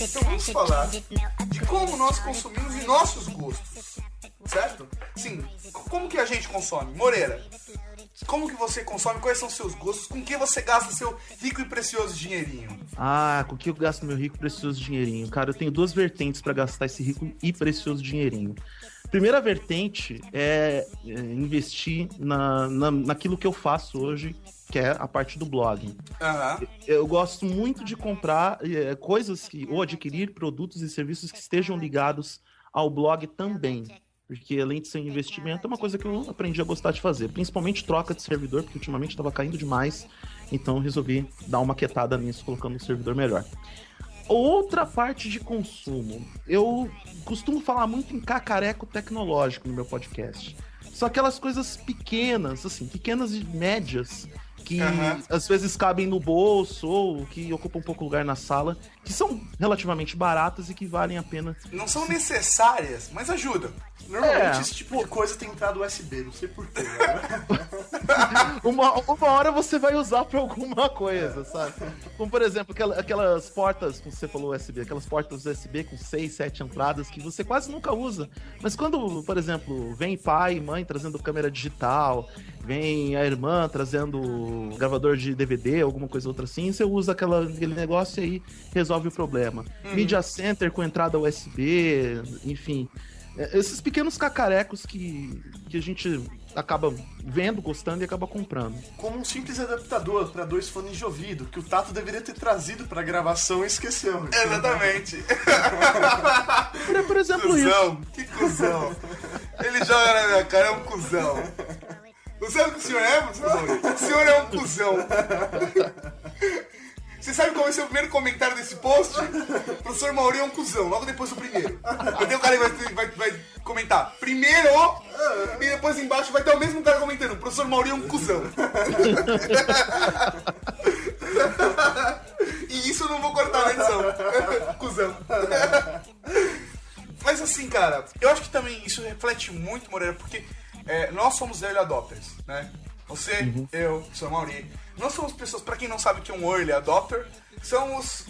Então vamos falar de como nós consumimos em nossos gostos. Certo? Sim. Como que a gente consome? Moreira, como que você consome? Quais são os seus gostos? Com que você gasta seu rico e precioso dinheirinho? Ah, com que eu gasto meu rico e precioso dinheirinho? Cara, eu tenho duas vertentes pra gastar esse rico e precioso dinheirinho. Primeira vertente é, é, investir na, na, naquilo que eu faço hoje, que é a parte do blog. Aham. Eu gosto muito de comprar é, coisas que, ou adquirir produtos e serviços que estejam ligados ao blog também. Porque além de ser um investimento, é uma coisa que eu aprendi a gostar de fazer. Principalmente troca de servidor, porque ultimamente estava caindo demais. Então eu resolvi dar uma quietada nisso, colocando um servidor melhor. Outra parte de consumo. Eu costumo falar muito em cacareco tecnológico no meu podcast. São aquelas coisas pequenas, assim, pequenas e médias, que Aham. às vezes cabem no bolso ou que ocupam um pouco lugar na sala, que são relativamente baratas e que valem a pena. Não são necessárias, mas ajudam. Normalmente É, esse tipo de coisa tem entrado USB, não sei porquê. Uma, uma hora você vai usar pra alguma coisa, sabe? Como, por exemplo, aquela- aquelas portas, como você falou USB, aquelas portas USB com seis, sete entradas que você quase nunca usa. Mas quando, por exemplo, vem pai e mãe trazendo câmera digital, vem a irmã trazendo gravador de DVD, alguma coisa outra assim, você usa aquela, aquele negócio e aí resolve o problema. Media Center com entrada USB, enfim. É, Esses pequenos cacarecos que, que a gente acaba vendo, gostando e acaba comprando. Como um simples adaptador para dois fones de ouvido, que o Tato deveria ter trazido pra gravação e esqueceu. Exatamente. Por, por exemplo, isso. Cusão, que cuzão. Ele joga na minha cara, é um cuzão. Não sabe o que o senhor é? O senhor é um cuzão. Você sabe qual vai ser o primeiro comentário desse post? O professor Mauri é um cuzão, logo depois do primeiro. Tem o cara que vai, vai, vai comentar primeiro e depois embaixo vai ter o mesmo cara comentando. O professor Mauri é um cuzão. E isso eu não vou cortar na edição. cuzão. Mas assim, cara, eu acho que também isso reflete muito, Moreira, porque é, nós somos early adopters, né? Você, eu, sou Mauri. Nós somos pessoas, pra quem não sabe o que é um early adopter, somos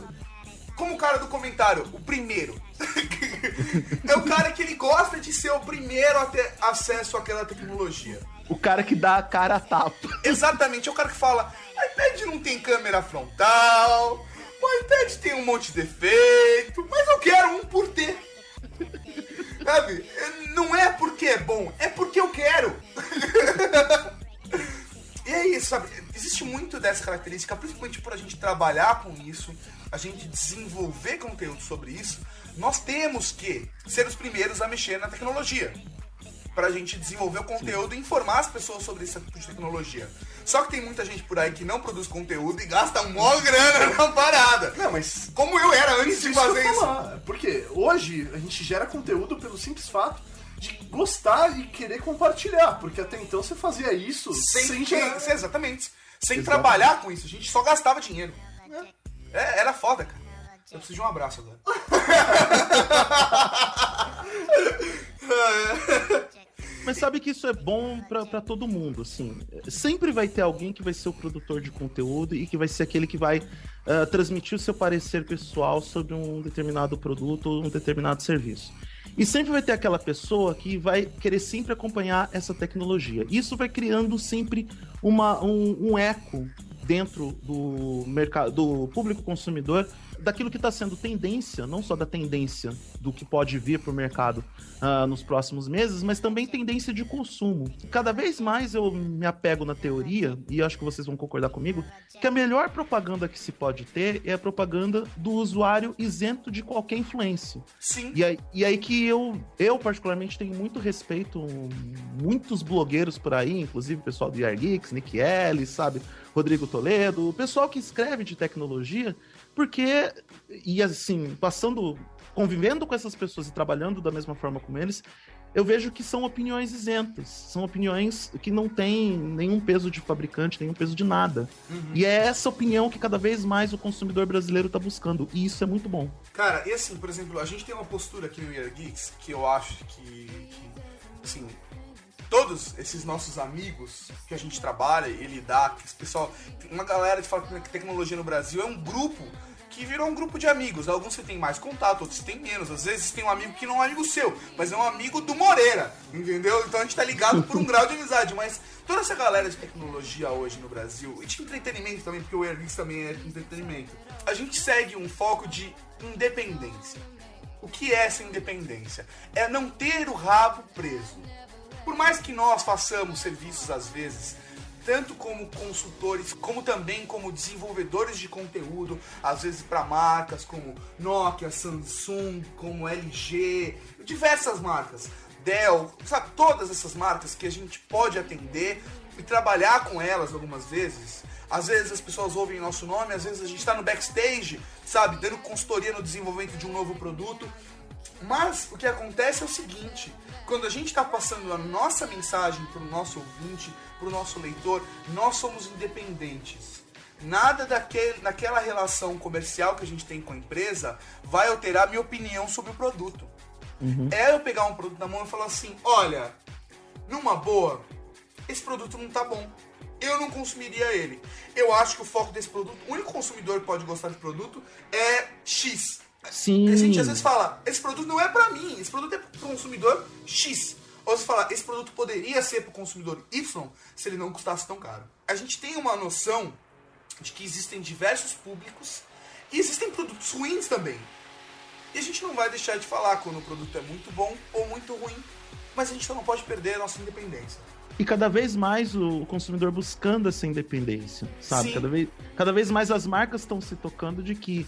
como o cara do comentário, o primeiro. é o cara que ele gosta de ser o primeiro a ter acesso àquela tecnologia. O cara que dá a cara a tapa. Exatamente, é o cara que fala: iPad não tem câmera frontal, o iPad tem um monte de defeito, mas eu quero um por ter. Sabe? Não é porque é bom, é porque eu quero. E é isso, sabe? Existe muito dessa característica, principalmente por a gente trabalhar com isso, a gente desenvolver conteúdo sobre isso. Nós temos que ser os primeiros a mexer na tecnologia pra gente desenvolver o conteúdo e informar as pessoas sobre esse tipo de tecnologia. Só que tem muita gente por aí que não produz conteúdo e gasta mó grana na parada. Não, mas Como eu era antes de fazer isso. Porque hoje a gente gera conteúdo pelo simples fato de gostar e querer compartilhar, porque até então você fazia isso Sem, sem, gerar... exatamente. Sem trabalhar com isso. A gente só gastava dinheiro. É, era foda, cara. Eu preciso de um abraço agora. Mas sabe que isso é bom pra pra todo mundo, assim. Sempre vai ter alguém que vai ser o produtor de conteúdo e que vai ser aquele que vai ah, transmitir o seu parecer pessoal sobre um determinado produto ou um determinado serviço. E sempre vai ter aquela pessoa que vai querer sempre acompanhar essa tecnologia. Isso vai criando sempre uma, um, um eco dentro do mercado do público consumidor daquilo que está sendo tendência, não só da tendência do que pode vir para o mercado ah, nos próximos meses, mas também tendência de consumo. Cada vez mais eu me apego na teoria, e acho que vocês vão concordar comigo, que a melhor propaganda que se pode ter é a propaganda do usuário isento de qualquer influência. Sim. E aí, e aí que eu, eu particularmente tenho muito respeito, muitos blogueiros por aí, inclusive o pessoal do Yar Geeks, Nick Ellis, sabe? Rodrigo Toledo, o pessoal que escreve de tecnologia, porque, e assim, passando, convivendo com essas pessoas e trabalhando da mesma forma como eles, eu vejo que são opiniões isentas, são opiniões que não têm nenhum peso de fabricante, nenhum peso de nada. E é essa opinião que cada vez mais o consumidor brasileiro está buscando, e isso é muito bom. Cara, e assim, por exemplo, a gente tem uma postura aqui no Year Geeks que eu acho que, que, assim, todos esses nossos amigos que a gente trabalha e lidar, que esse pessoal, uma galera que fala que tecnologia no Brasil é um grupo que virou um grupo de amigos. Alguns você tem mais contato, outros tem menos. Às vezes tem um amigo que não é um amigo seu, mas é um amigo do Moreira, entendeu? Então a gente tá ligado por um grau de amizade, mas toda essa galera de tecnologia hoje no Brasil, e de entretenimento também, porque o Geeks também é entretenimento, a gente segue um foco de independência. O que é essa independência? É não ter o rabo preso. Por mais que nós façamos serviços às vezes, tanto como consultores, como também como desenvolvedores de conteúdo, às vezes para marcas como Nokia, Samsung, como LG, diversas marcas, Dell, sabe, todas essas marcas que a gente pode atender e trabalhar com elas algumas vezes. Às vezes as pessoas ouvem nosso nome, às vezes a gente está no backstage, sabe, dando consultoria no desenvolvimento de um novo produto. Mas o que acontece é o seguinte: quando a gente está passando a nossa mensagem para o nosso ouvinte, para o nosso leitor, nós somos independentes. Nada daquele, daquela relação comercial que a gente tem com a empresa vai alterar minha opinião sobre o produto. É eu pegar um produto na mão e falar assim: olha, numa boa, esse produto não tá bom. Eu não consumiria ele. Eu acho que o foco desse produto, o único consumidor que pode gostar desse produto é X. Sim. A gente às vezes fala, esse produto não é pra mim, esse produto é pro consumidor X. Ou você fala, esse produto poderia ser pro consumidor Y se ele não custasse tão caro. A gente tem uma noção de que existem diversos públicos e existem produtos ruins também. E a gente não vai deixar de falar quando o produto é muito bom ou muito ruim, mas a gente só não pode perder a nossa independência. E cada vez mais o consumidor buscando essa independência, sabe? Sim. Cada vez, cada vez mais as marcas estão se tocando de que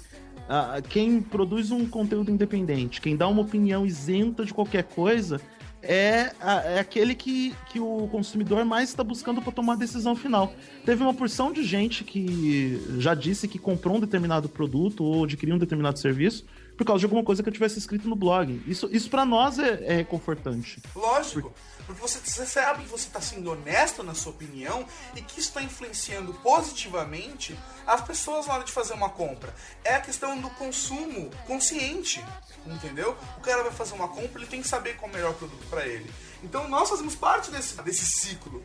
ah, quem produz um conteúdo independente, quem dá uma opinião isenta de qualquer coisa, é, é aquele que, que o consumidor mais está buscando para tomar a decisão final. Teve uma porção de gente que já disse que comprou um determinado produto ou adquiriu um determinado serviço por causa de alguma coisa que eu tivesse escrito no blog. Isso, isso para nós é, é reconfortante. Lógico, porque você, você sabe que você está sendo honesto na sua opinião e que está influenciando positivamente as pessoas na hora de fazer uma compra. É a questão do consumo consciente, entendeu? O cara vai fazer uma compra, ele tem que saber qual é o melhor produto para ele. Então nós fazemos parte desse, desse ciclo.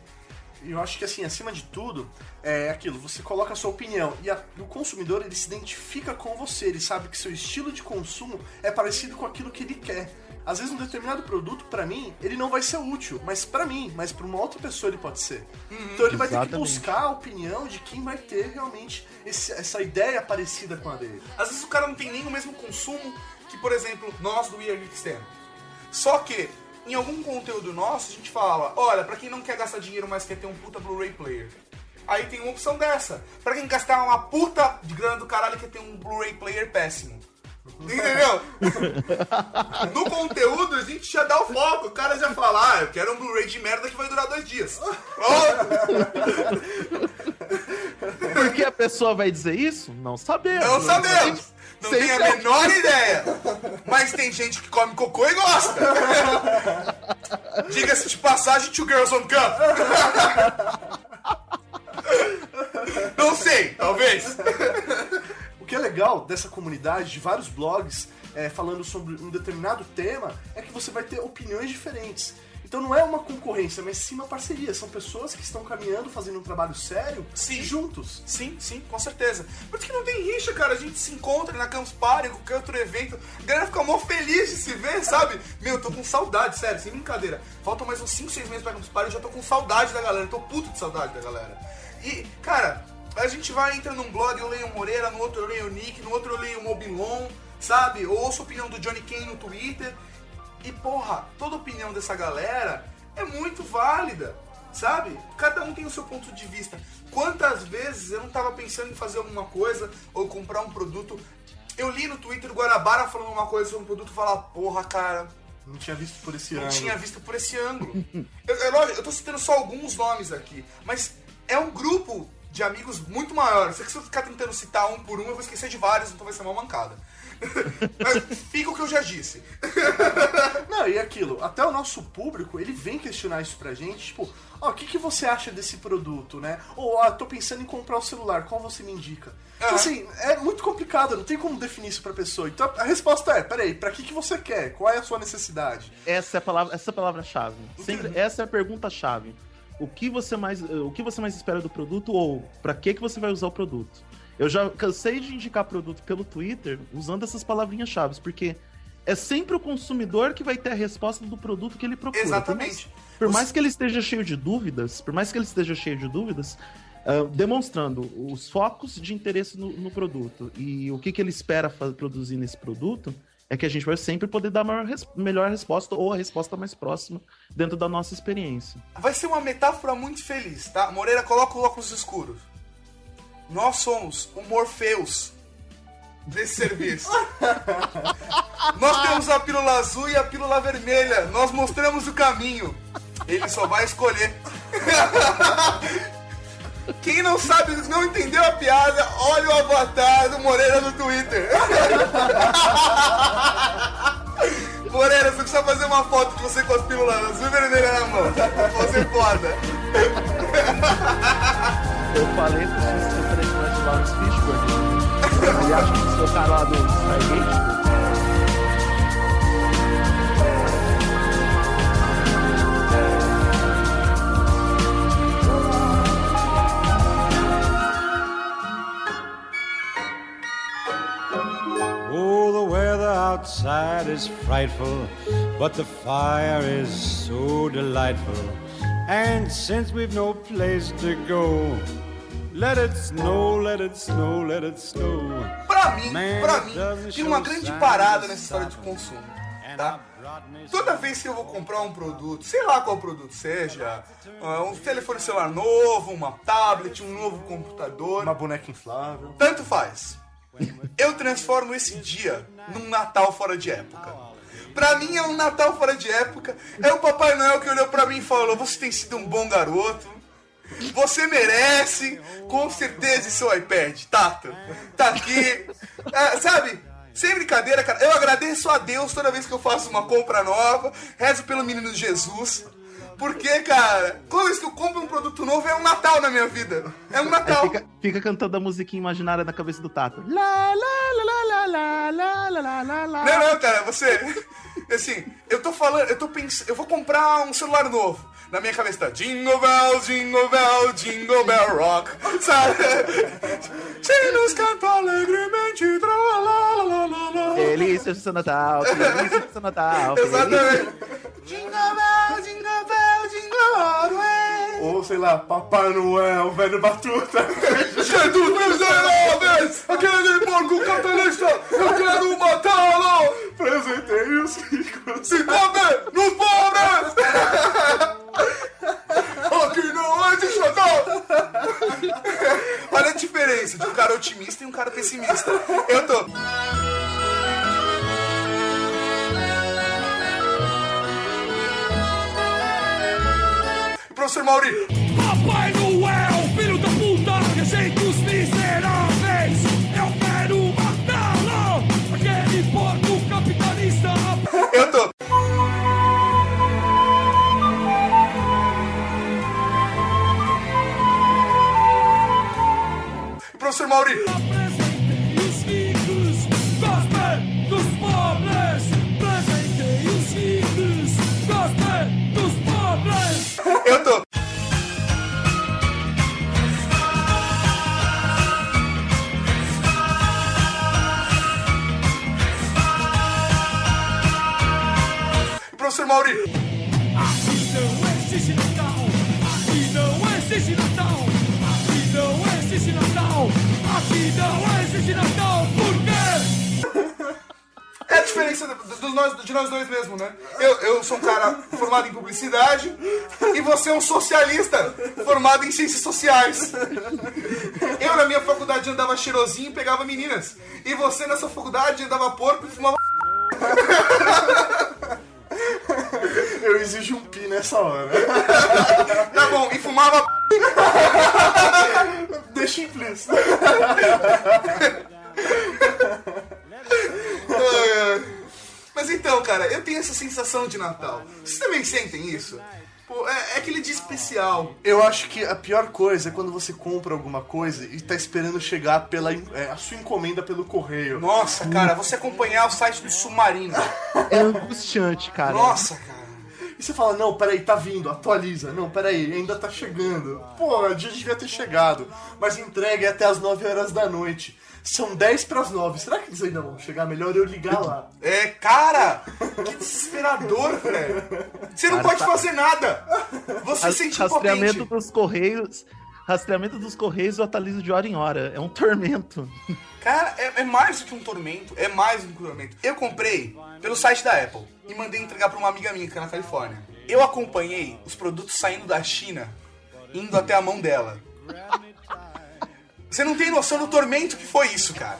E eu acho que assim, acima de tudo, é aquilo, você coloca a sua opinião e, a- o consumidor ele se identifica com você, ele sabe que seu estilo de consumo é parecido com aquilo que ele quer. Às vezes um determinado produto, pra mim, ele não vai ser útil, mas pra mim, mas pra uma outra pessoa ele pode ser. então ele vai ter que Exatamente. buscar a opinião de quem vai ter realmente esse- essa ideia parecida com a dele. Às vezes o cara não tem nem o mesmo consumo que, por exemplo, nós do We Are Geeks temos. Só que, em algum conteúdo nosso, a gente fala, olha, pra quem não quer gastar dinheiro, mas quer ter um puta Blu-ray player. Aí tem uma opção dessa. Pra quem gastar uma puta de grana do caralho, quer ter um Blu-ray player péssimo. Entendeu? no conteúdo, a gente já dá o foco. O cara já fala, ah, eu quero um Blu-ray de merda que vai durar dois dias. Por que a pessoa vai dizer isso? Não sabemos. Não sabemos. Não Sempre tenho a menor ideia. Mas tem gente que come cocô e gosta. Diga-se de passagem, Two Girls on Cup. Não sei, talvez. O que é legal dessa comunidade, de vários blogs é, falando sobre um determinado tema, é que você vai ter opiniões diferentes. Então não é uma concorrência, mas sim uma parceria. São pessoas que estão caminhando, fazendo um trabalho sério Sim. juntos. Sim, sim, com certeza. Por isso que não tem rixa, cara. A gente se encontra na Campus Party, em qualquer outro evento. A galera fica mó feliz de se ver, sabe? Meu, eu tô com saudade, sério, sem brincadeira. Faltam mais uns 5, 6 meses pra Campus Party, eu já tô com saudade da galera. Tô puto de saudade da galera. E, cara, a gente vai, entra num blog, eu leio o Moreira, no outro eu leio o Nick, no outro eu leio o Mobilon, sabe? Eu ouço a opinião do Johnny Kane no Twitter. E, porra, toda opinião dessa galera é muito válida, sabe? Cada um tem o seu ponto de vista. Quantas vezes eu não tava pensando em fazer alguma coisa ou comprar um produto. Eu li no Twitter do Guarabara falando uma coisa sobre um produto e falar, porra, cara, Não tinha visto por esse não ano. tinha visto por esse ângulo. eu, eu, lógico, eu tô citando só alguns nomes aqui, mas é um grupo de amigos muito maior. Se eu ficar tentando citar um por um, eu vou esquecer de vários, então vai ser uma mancada. Mas fica o que eu já disse. Não, e aquilo, até o nosso público, ele vem questionar isso pra gente, tipo, ó, o que, que você acha desse produto, né? Ou, ó, tô pensando em comprar um celular, qual você me indica? Então, Aham. assim, é muito complicado, não tem como definir isso pra pessoa. Então, a resposta é, peraí, pra que, que você quer? Qual é a sua necessidade? Essa é a palavra, essa é a palavra-chave. Sempre, essa é a pergunta-chave. O que você mais, o que você mais espera do produto ou para que que você vai usar o produto? Eu já cansei de indicar produto pelo Twitter usando essas palavrinhas-chave, porque é sempre o consumidor que vai ter a resposta do produto que ele procura. Exatamente. Por mais, por mais que ele esteja cheio de dúvidas, por mais que ele esteja cheio de dúvidas, ah, demonstrando os focos de interesse no, no produto e o que, que ele espera produzir nesse produto, é que a gente vai sempre poder dar a res- melhor resposta ou a resposta mais próxima dentro da nossa experiência. Vai ser uma metáfora muito feliz, tá? Moreira, coloca o óculos escuros. Nós somos o Morpheus desse serviço. Nós temos a pílula azul e a pílula vermelha. Nós mostramos o caminho. Ele só vai escolher. Quem não sabe, não entendeu a piada, olha o avatar do Moreira no Twitter. Moreira, você precisa fazer uma foto de você com as pílulas azul e vermelha na mão. Você é foda. Eu falei para os representantes lá nos Fishburne, e acho que eles colocaram lá do Stargate, Oh, the weather outside is frightful, but the fire is so delightful. And since we've no place to go, let it snow, let it snow, let it snow. Pra mim, pra mim, tem uma grande parada nessa história de consumo, tá? Toda vez que eu vou comprar um produto, sei lá qual produto seja, ah, um telefone celular novo, uma tablet, um novo computador, Uma boneca inflável. tanto faz. Eu transformo esse dia num Natal fora de época. Pra mim é um Natal fora de época. É o Papai Noel que olhou pra mim e falou: Você tem sido um bom garoto. Você merece, com certeza, seu iPad, Tato. Tá aqui. É, sabe? Sem brincadeira, cara. Eu agradeço a Deus toda vez que eu faço uma compra nova. Rezo pelo menino Jesus. Porque, cara, toda vez que eu compro um produto novo é um Natal na minha vida. É um Aí Natal. fica, fica cantando a musiquinha imaginária na cabeça do Tato. Lá, lá, lá, lá, lá, lá, lá, lá, lá. Não, não, cara, você. Assim, eu tô falando, eu tô pensando, eu vou comprar um celular novo. Na minha cabeça tá Jingle Bell, Jingle Bell, Jingle Bell Rock, sabe? Sinos cantam alegremente, tra lá, lá, lá, lá, lá. Feliz seu Natal, feliz seu Natal. feliz- Exatamente. Jingle Bell, Jingle Bell, Jingle All the way. Ou, sei lá, Papai Noel, velho Batuta. Jesus miseráveis! Aquele porco capitalista! Eu quero matá-lo! Presentei os ricos. Se come nos pobres! Aqui não existe Natal! Olha a diferença de um cara otimista e um cara pessimista. Eu tô. Professor Mauri, professor Mauri. Apresentem os ricos, gostem dos pobres. Apresentem os ricos, gostem dos pobres. Eu tô. Professor Mauri. Aqui não existe Natal. Por quê? É a diferença do nós- de nós dois mesmo, né? Eu, eu sou um cara formado em publicidade e você é um socialista formado em ciências sociais. Eu na minha faculdade andava cheirosinho e pegava meninas. E você nessa faculdade andava porco e fumava. Eu exijo um pi nessa hora. Tá bom, e fumava. Ai, ai. Mas então, cara, eu tenho essa sensação de Natal. Vocês também sentem isso? Pô, é, é aquele dia especial. Eu acho que a pior coisa é quando você compra alguma coisa e tá esperando chegar pela é, a sua encomenda pelo correio. Nossa, cara, você acompanhar o site do Submarino. É angustiante, cara. Nossa, cara. E você fala, não, peraí, tá vindo, atualiza. Não, peraí, ainda tá chegando. Pô, o dia devia ter chegado. Mas entrega é até as 9 horas da noite. São 10 pras 9. Será que eles ainda vão chegar? Melhor eu ligar lá. É, cara, que desesperador, velho. Você não Cara, pode tá- fazer nada. Você Ras- sente Rastreamento impotente. dos correios. Rastreamento dos correios eu atualizo de hora em hora. É um tormento. Cara, é, é mais do que um tormento. É mais do que um tormento. Eu comprei pelo site da Apple e mandei entregar pra uma amiga minha que é na Califórnia. Eu acompanhei os produtos saindo da China, indo até a mão dela. Você não tem noção do tormento que foi isso, cara.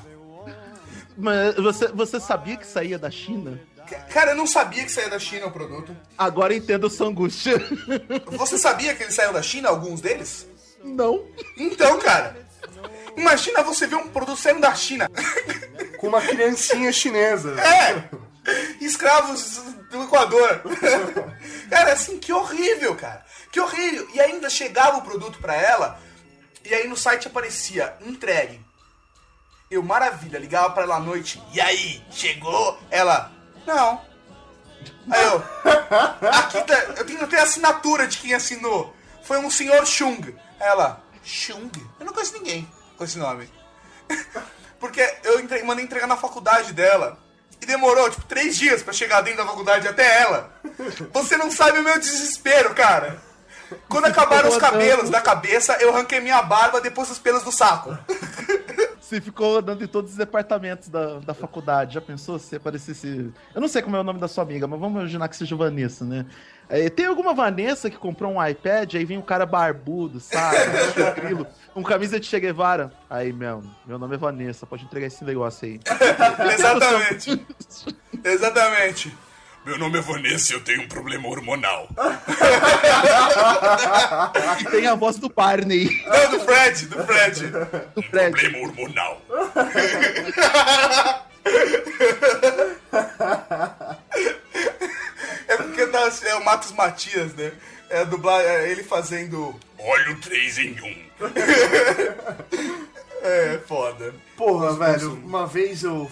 Mas você, você sabia que saía da China? Ca- Cara, eu não sabia que saía da China o produto. Agora entendo sua angústia. Você sabia que eles saíram da China, alguns deles? Não. Então, cara, imagina você ver um produto saindo da China. Com uma criancinha chinesa. É! Escravos do Equador. Cara, assim, que horrível, cara. Que horrível. E ainda chegava o produto pra ela, e aí no site aparecia, entregue. Eu, maravilha, ligava pra ela à noite. E aí, chegou? Ela, não. Aí eu, aqui tá, eu tenho até a assinatura de quem assinou. Foi um senhor Chung. Ela, Chung? Eu não conheço ninguém com esse nome. Porque eu entre- mandei entregar na faculdade dela. E demorou, tipo, três dias pra chegar dentro da faculdade até ela. Você não sabe o meu desespero, cara. Quando acabaram os cabelos da cabeça, eu arranquei minha barba depois os pelos do saco. Você ficou andando em todos os departamentos da, da faculdade. Já pensou se aparecesse. Eu não sei como é o nome da sua amiga, mas vamos imaginar que seja Vanessa, né? É, tem alguma Vanessa que comprou um iPad, aí vem um cara barbudo, sabe? Um um camisa de Che Guevara. Aí, meu, meu nome é Vanessa, pode entregar esse negócio aí. Exatamente. Exatamente. Meu nome é Vanessa e eu tenho um problema hormonal. E tem a voz do Barney, Não, do Fred, do Fred. do Fred. Problema hormonal. É porque tá, é o Matos Matias, né? É, dublar, é ele fazendo. Olha o 3 em 1. É, foda. Porra, velho, uma vez eu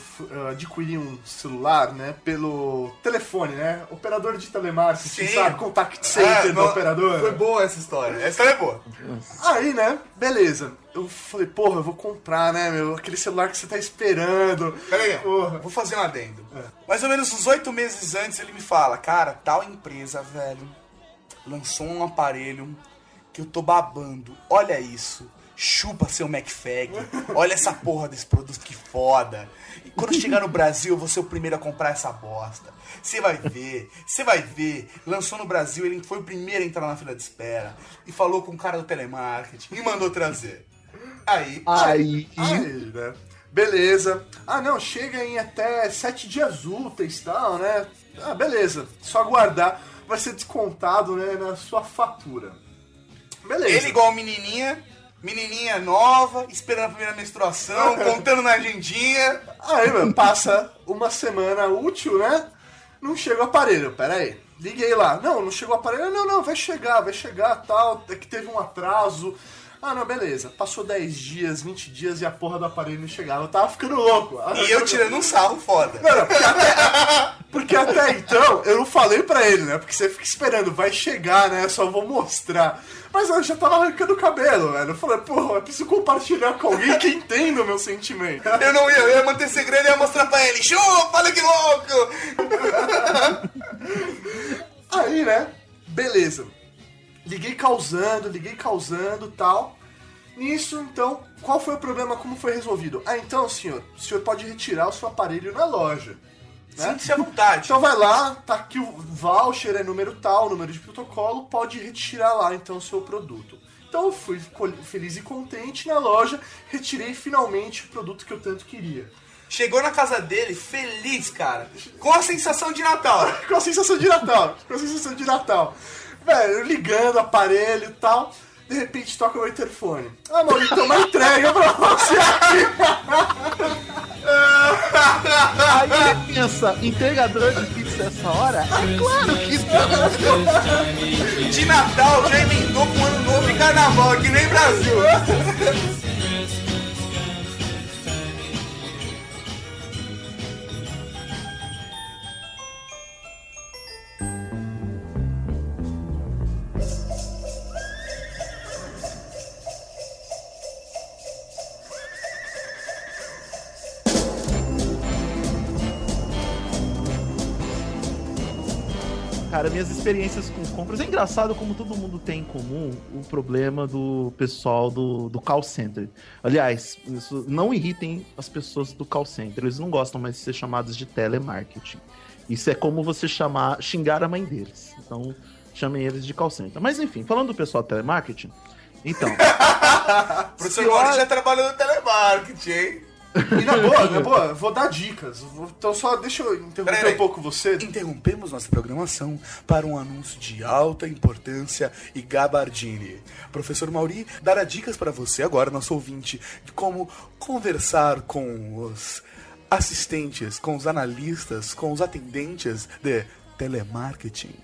adquiri um celular, né, pelo telefone, né? Operador de telemarketing, Sim. sabe? Contact center É, da no- operadora. Foi boa essa história. Essa história é boa. Aí, né, beleza. Eu falei, porra, eu vou comprar, né, meu? Aquele celular que você tá esperando. Peraí, Porra. vou fazer um adendo. Mais ou menos uns oito meses antes ele me fala, cara, tal empresa, velho, lançou um aparelho que eu tô babando. Olha isso. Chupa seu MacFag. Olha essa porra desse produto que foda. E quando chegar no Brasil, eu vou ser o primeiro a comprar essa bosta. Você vai ver, você vai ver. Lançou no Brasil, ele foi o primeiro a entrar na fila de espera. E falou com o cara do telemarketing e mandou trazer. Aí, Aí, Aí, né? Beleza. Ah, não, chega em até sete dias úteis e tal, né? Ah, beleza. Só aguardar. Vai ser descontado, né, na sua fatura. Beleza. Ele igual menininha, menininha nova, esperando a primeira menstruação, contando na agendinha. Aí, meu, passa uma semana útil, né? Não chega o aparelho. Pera aí. Liguei lá. Não, não chegou o aparelho. Não, não, vai chegar, vai chegar, tal. É que teve um atraso. Ah, não, beleza. Passou 10 dias, 20 dias e a porra do aparelho não chegava. Eu tava ficando louco. E eu tirando um sarro foda. Não, não, porque até, porque até então eu não falei pra ele, né? Porque você fica esperando, vai chegar, né? Eu só vou mostrar. Mas eu já tava arrancando o cabelo, velho. Eu falei, porra, eu preciso compartilhar com alguém que entenda o meu sentimento. Eu não ia, eu ia manter segredo e ia mostrar pra ele. Chupa, olha que louco! Aí, né? Beleza. Liguei causando, liguei causando tal. Nisso, então, qual foi o problema? Como foi resolvido? Ah, então, senhor, o senhor pode retirar o seu aparelho na loja. Né? Sinta-se à vontade. Então vai lá, tá aqui o voucher, é número tal, número de protocolo, pode retirar lá então o seu produto. Então eu fui feliz e contente na loja, retirei finalmente o produto que eu tanto queria. Chegou na casa dele feliz, cara. Com a sensação de Natal. Com a sensação de Natal, com a sensação de Natal. Velho, ligando, aparelho e tal, de repente toca o meu interfone. Ah, Maurício, tem uma entrega pra você aqui. Aí ele pensa, entregador de pizza essa hora? Ah, claro que De Natal já emendou com ano novo e carnaval, que nem Brasil. Cara, minhas experiências com compras. É engraçado como todo mundo tem em comum o problema do pessoal do, do call center. Aliás, isso, não irritem as pessoas do call center. Eles não gostam mais de ser chamados de telemarketing. Isso é como você chamar, xingar a mãe deles. Então, chamem eles de call center. Mas enfim, falando do pessoal do telemarketing, então. O professor Mauro já trabalhou no telemarketing, hein? E na boa, na boa, vou dar dicas. Então só deixa eu interromper Peraí, um pouco você. Interrompemos nossa programação para um anúncio de alta importância e gabardine. Professor Mauri dará dicas para você agora, nosso ouvinte, de como conversar com os assistentes, com os analistas, com os atendentes de telemarketing.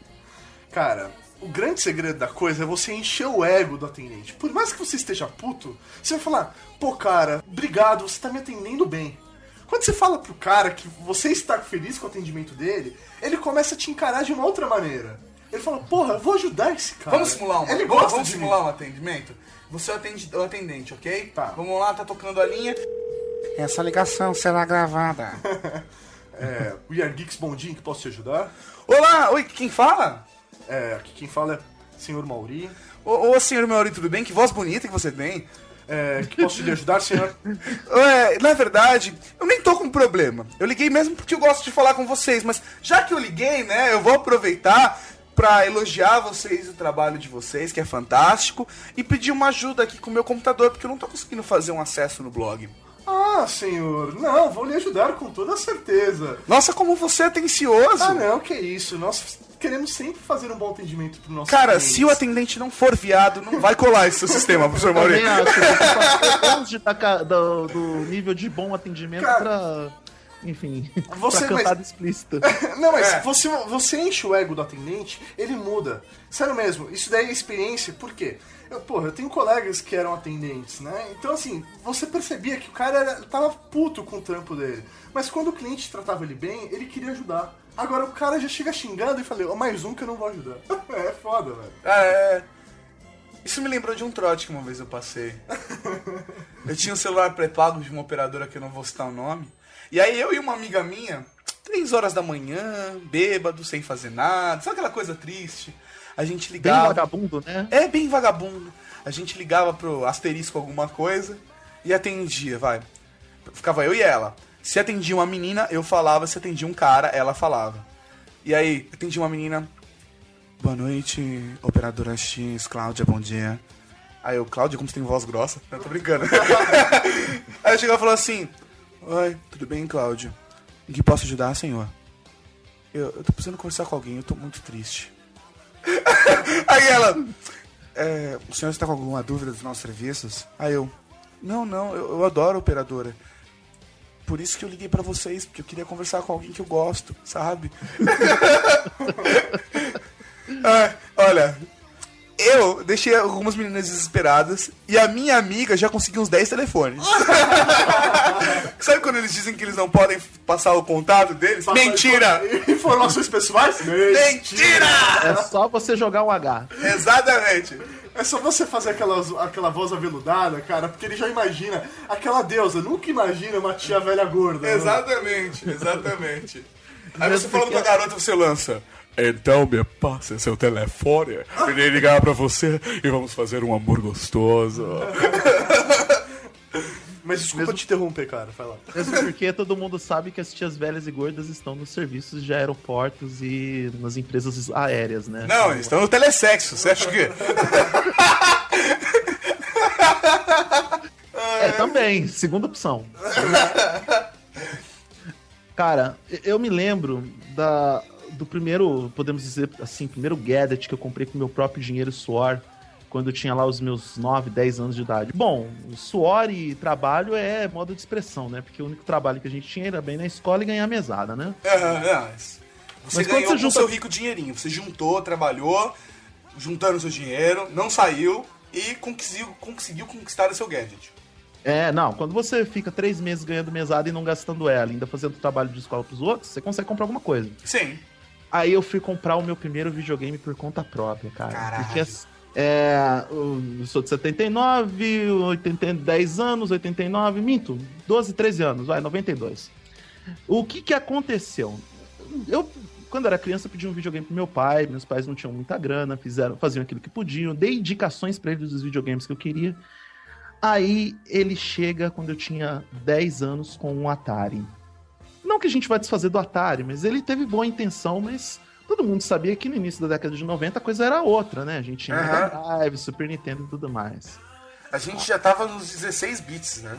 Cara, o grande segredo da coisa é você encher o ego do atendente. Por mais que você esteja puto, você vai falar, pô, cara, obrigado, você tá me atendendo bem. Quando você fala pro cara que você está feliz com o atendimento dele, ele começa a te encarar de uma outra maneira. Ele fala, porra, eu vou ajudar esse cara. Vamos simular um, Ele gosta vamos de simular mim. um atendimento? Você é o o atendente, ok? Tá. Vamos lá, tá tocando a linha. Essa ligação será gravada. É, We Are Geeks Bondinho, que posso te ajudar? Olá, oi, quem fala? É, aqui quem fala é senhor Mauri. Ô, ô senhor Mauri, tudo bem? Que voz bonita que você tem. É, que posso te ajudar, senhor? É, na verdade, eu nem tô com problema. Eu liguei mesmo porque eu gosto de falar com vocês, mas já que eu liguei, né, eu vou aproveitar pra elogiar vocês, o trabalho de vocês, que é fantástico, e pedir uma ajuda aqui com o meu computador, porque eu não tô conseguindo fazer um acesso no blog. Ah, senhor, não, vou lhe ajudar com toda certeza. Nossa, como você é atencioso! Ah, não, que isso. Nós queremos sempre fazer um bom atendimento pro nosso Cara, se o atendente não for viado, não vai colar esse seu sistema, professor. Também acho. Longe da do, do nível de bom atendimento Cara, pra. Enfim, você- pra cantada mas- explícita. Não, mas É. você, você enche o ego do atendente, ele muda. Sério mesmo, isso daí é experiência, por quê? Eu, porra, eu tenho colegas que eram atendentes, né? Então, assim, você percebia que o cara era, tava puto com o trampo dele. Mas quando o cliente tratava ele bem, ele queria ajudar. Agora o cara já chega xingando e fala, ó, mais um que eu não vou ajudar. é foda, velho. É. Isso me lembrou de um trote que uma vez eu passei. Eu tinha um celular pré-pago de uma operadora que eu não vou citar o nome. E aí eu e uma amiga minha, três horas da manhã, bêbado, sem fazer nada, sabe aquela coisa triste? A gente Bem ligava. vagabundo, né? É bem vagabundo. A gente ligava pro asterisco alguma coisa e atendia, vai. Ficava eu e ela. Se atendia uma menina, eu falava. Se atendia um cara, ela falava. E aí, atendia uma menina. Boa noite, operadora X, Cláudia, bom dia. Aí eu, Cláudia, como você tem voz grossa? Não, tô brincando. aí eu chegava e falava assim: Oi, tudo bem, Cláudio? Em que posso ajudar, senhor? Eu, eu tô precisando conversar com alguém, eu tô muito triste. Aí ela, é, o senhor está com alguma dúvida dos nossos serviços? Aí eu, não, não, eu, eu adoro operadora. Por isso que eu liguei pra vocês, porque eu queria conversar com alguém que eu gosto, sabe? É, olha, Eu deixei algumas meninas desesperadas e a minha amiga já conseguiu uns 10 telefones. Sabe quando eles dizem que eles não podem passar o contato deles? Mentira! Informações pessoais? Mentira! É só você jogar um H. Exatamente. É só você fazer aquela, aquela voz aveludada, cara, porque ele já imagina. Aquela deusa nunca imagina uma tia velha gorda. né? Exatamente, exatamente. Aí você falando com a garota, você lança. Então me passe seu telefone, irei ligar pra você e vamos fazer um amor gostoso. Mas desculpa te interromper, cara. Vai lá. Mesmo porque todo mundo sabe que as tias velhas e gordas estão nos serviços de aeroportos e nas empresas aéreas, né? Não, eles estão no telesexo, você acha que... É, também, segunda opção. Cara, eu me lembro da, do primeiro, podemos dizer assim, primeiro gadget que eu comprei com meu próprio dinheiro e suor, quando eu tinha lá os meus 9, 10 anos de idade. Bom, suor e trabalho é modo de expressão, né? Porque o único trabalho que a gente tinha era bem na escola e ganhar mesada, né? É, é, Você Mas ganhou você junta- seu rico dinheirinho. Você juntou, trabalhou, juntando seu dinheiro, não saiu e conseguiu, conseguiu conquistar o seu gadget. É, não, quando você fica três meses ganhando mesada e não gastando ela, ainda fazendo trabalho de escola pros outros, você consegue comprar alguma coisa. Sim. Aí eu fui comprar o meu primeiro videogame por conta própria, cara. Caralho. Porque assim, é, eu sou de 79, 80, 10 anos, 89, minto, 12, 13 anos, vai, 92. O que que aconteceu? Eu, quando era criança, pedi um videogame pro meu pai, meus pais não tinham muita grana, fizeram, faziam aquilo que podiam, dei indicações pra eles dos videogames que eu queria. Aí ele chega quando eu tinha 10 anos com um Atari. Não que a gente vai desfazer do Atari, mas ele teve boa intenção, mas todo mundo sabia que no início da década de 90 a coisa era outra, né? A gente tinha. Mega Drive, Super Nintendo e tudo mais. A gente já tava nos 16 bits, né?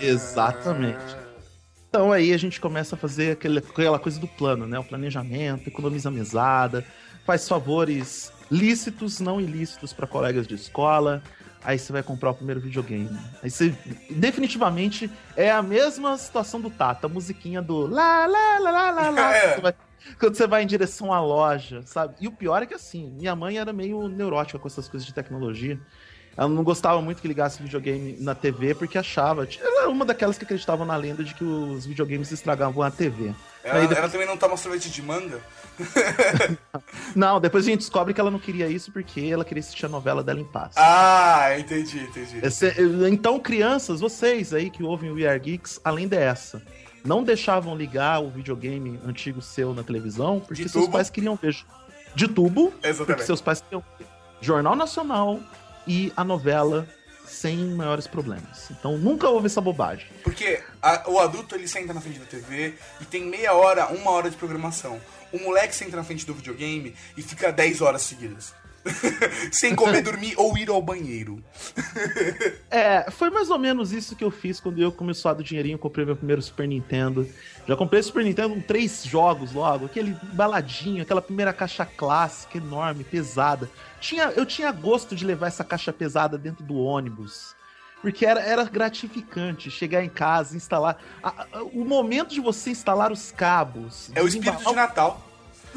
Exatamente. Então aí a gente começa a fazer aquele- aquela coisa do plano, né? O planejamento, economiza mesada, faz favores lícitos, não ilícitos para colegas de escola. Aí você vai comprar o primeiro videogame. Aí você definitivamente é a mesma situação do Tata, a musiquinha do lá lá lá lá lá lá. É. Você vai- Quando você vai em direção à loja, sabe? E o pior é que assim, minha mãe era meio neurótica com essas coisas de tecnologia. Ela não gostava muito que ligasse videogame na TV porque achava. Ela era uma daquelas que acreditavam na lenda de que os videogames estragavam a TV. Ela, depois- ela também não toma sorvete de manga? Não, depois a gente descobre que ela não queria isso porque ela queria assistir a novela dela em paz. Ah, entendi, entendi. Esse- então, crianças, vocês aí que ouvem o We Are Geeks, além dessa, não deixavam ligar o videogame antigo seu na televisão porque De seus tubo? pais queriam ver. De tubo, Exatamente. porque seus pais queriam ver Jornal Nacional e a novela sem maiores problemas. Então nunca houve essa bobagem. Porque a- o adulto ele senta na frente da TV e tem meia hora, uma hora de programação. O moleque senta na frente do videogame e fica 10 horas seguidas. Sem comer, dormir ou ir ao banheiro. É, foi mais ou menos isso que eu fiz quando eu comecei a do dinheirinho, comprei meu primeiro Super Nintendo. Já comprei o Super Nintendo com três jogos logo, aquele baladinho, aquela primeira caixa clássica, enorme, pesada. Tinha, eu tinha gosto de levar essa caixa pesada dentro do ônibus. Porque era, era gratificante chegar em casa, instalar. a- a- o momento de você instalar os cabos. É o espírito de Natal.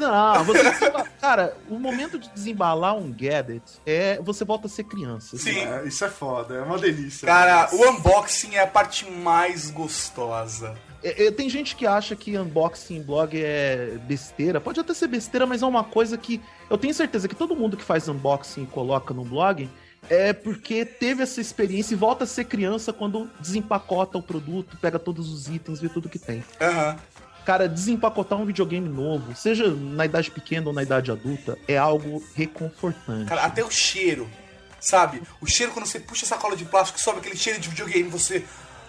Não, você Cara, o momento de desembalar um gadget é. Você volta a ser criança. Sim. É, isso é foda, é uma delícia. Cara, o unboxing é a parte mais gostosa. É, é, tem gente que acha que unboxing em blog é besteira. Pode até ser besteira, mas é uma coisa que eu tenho certeza que todo mundo que faz unboxing e coloca no blog é porque teve essa experiência e volta a ser criança quando desempacota o produto, pega todos os itens, vê tudo que tem. Aham. Cara, desempacotar um videogame novo, seja na idade pequena ou na idade adulta, é algo reconfortante. Cara, até o cheiro, sabe? O cheiro quando você puxa a sacola de plástico, sobe aquele cheiro de videogame, você.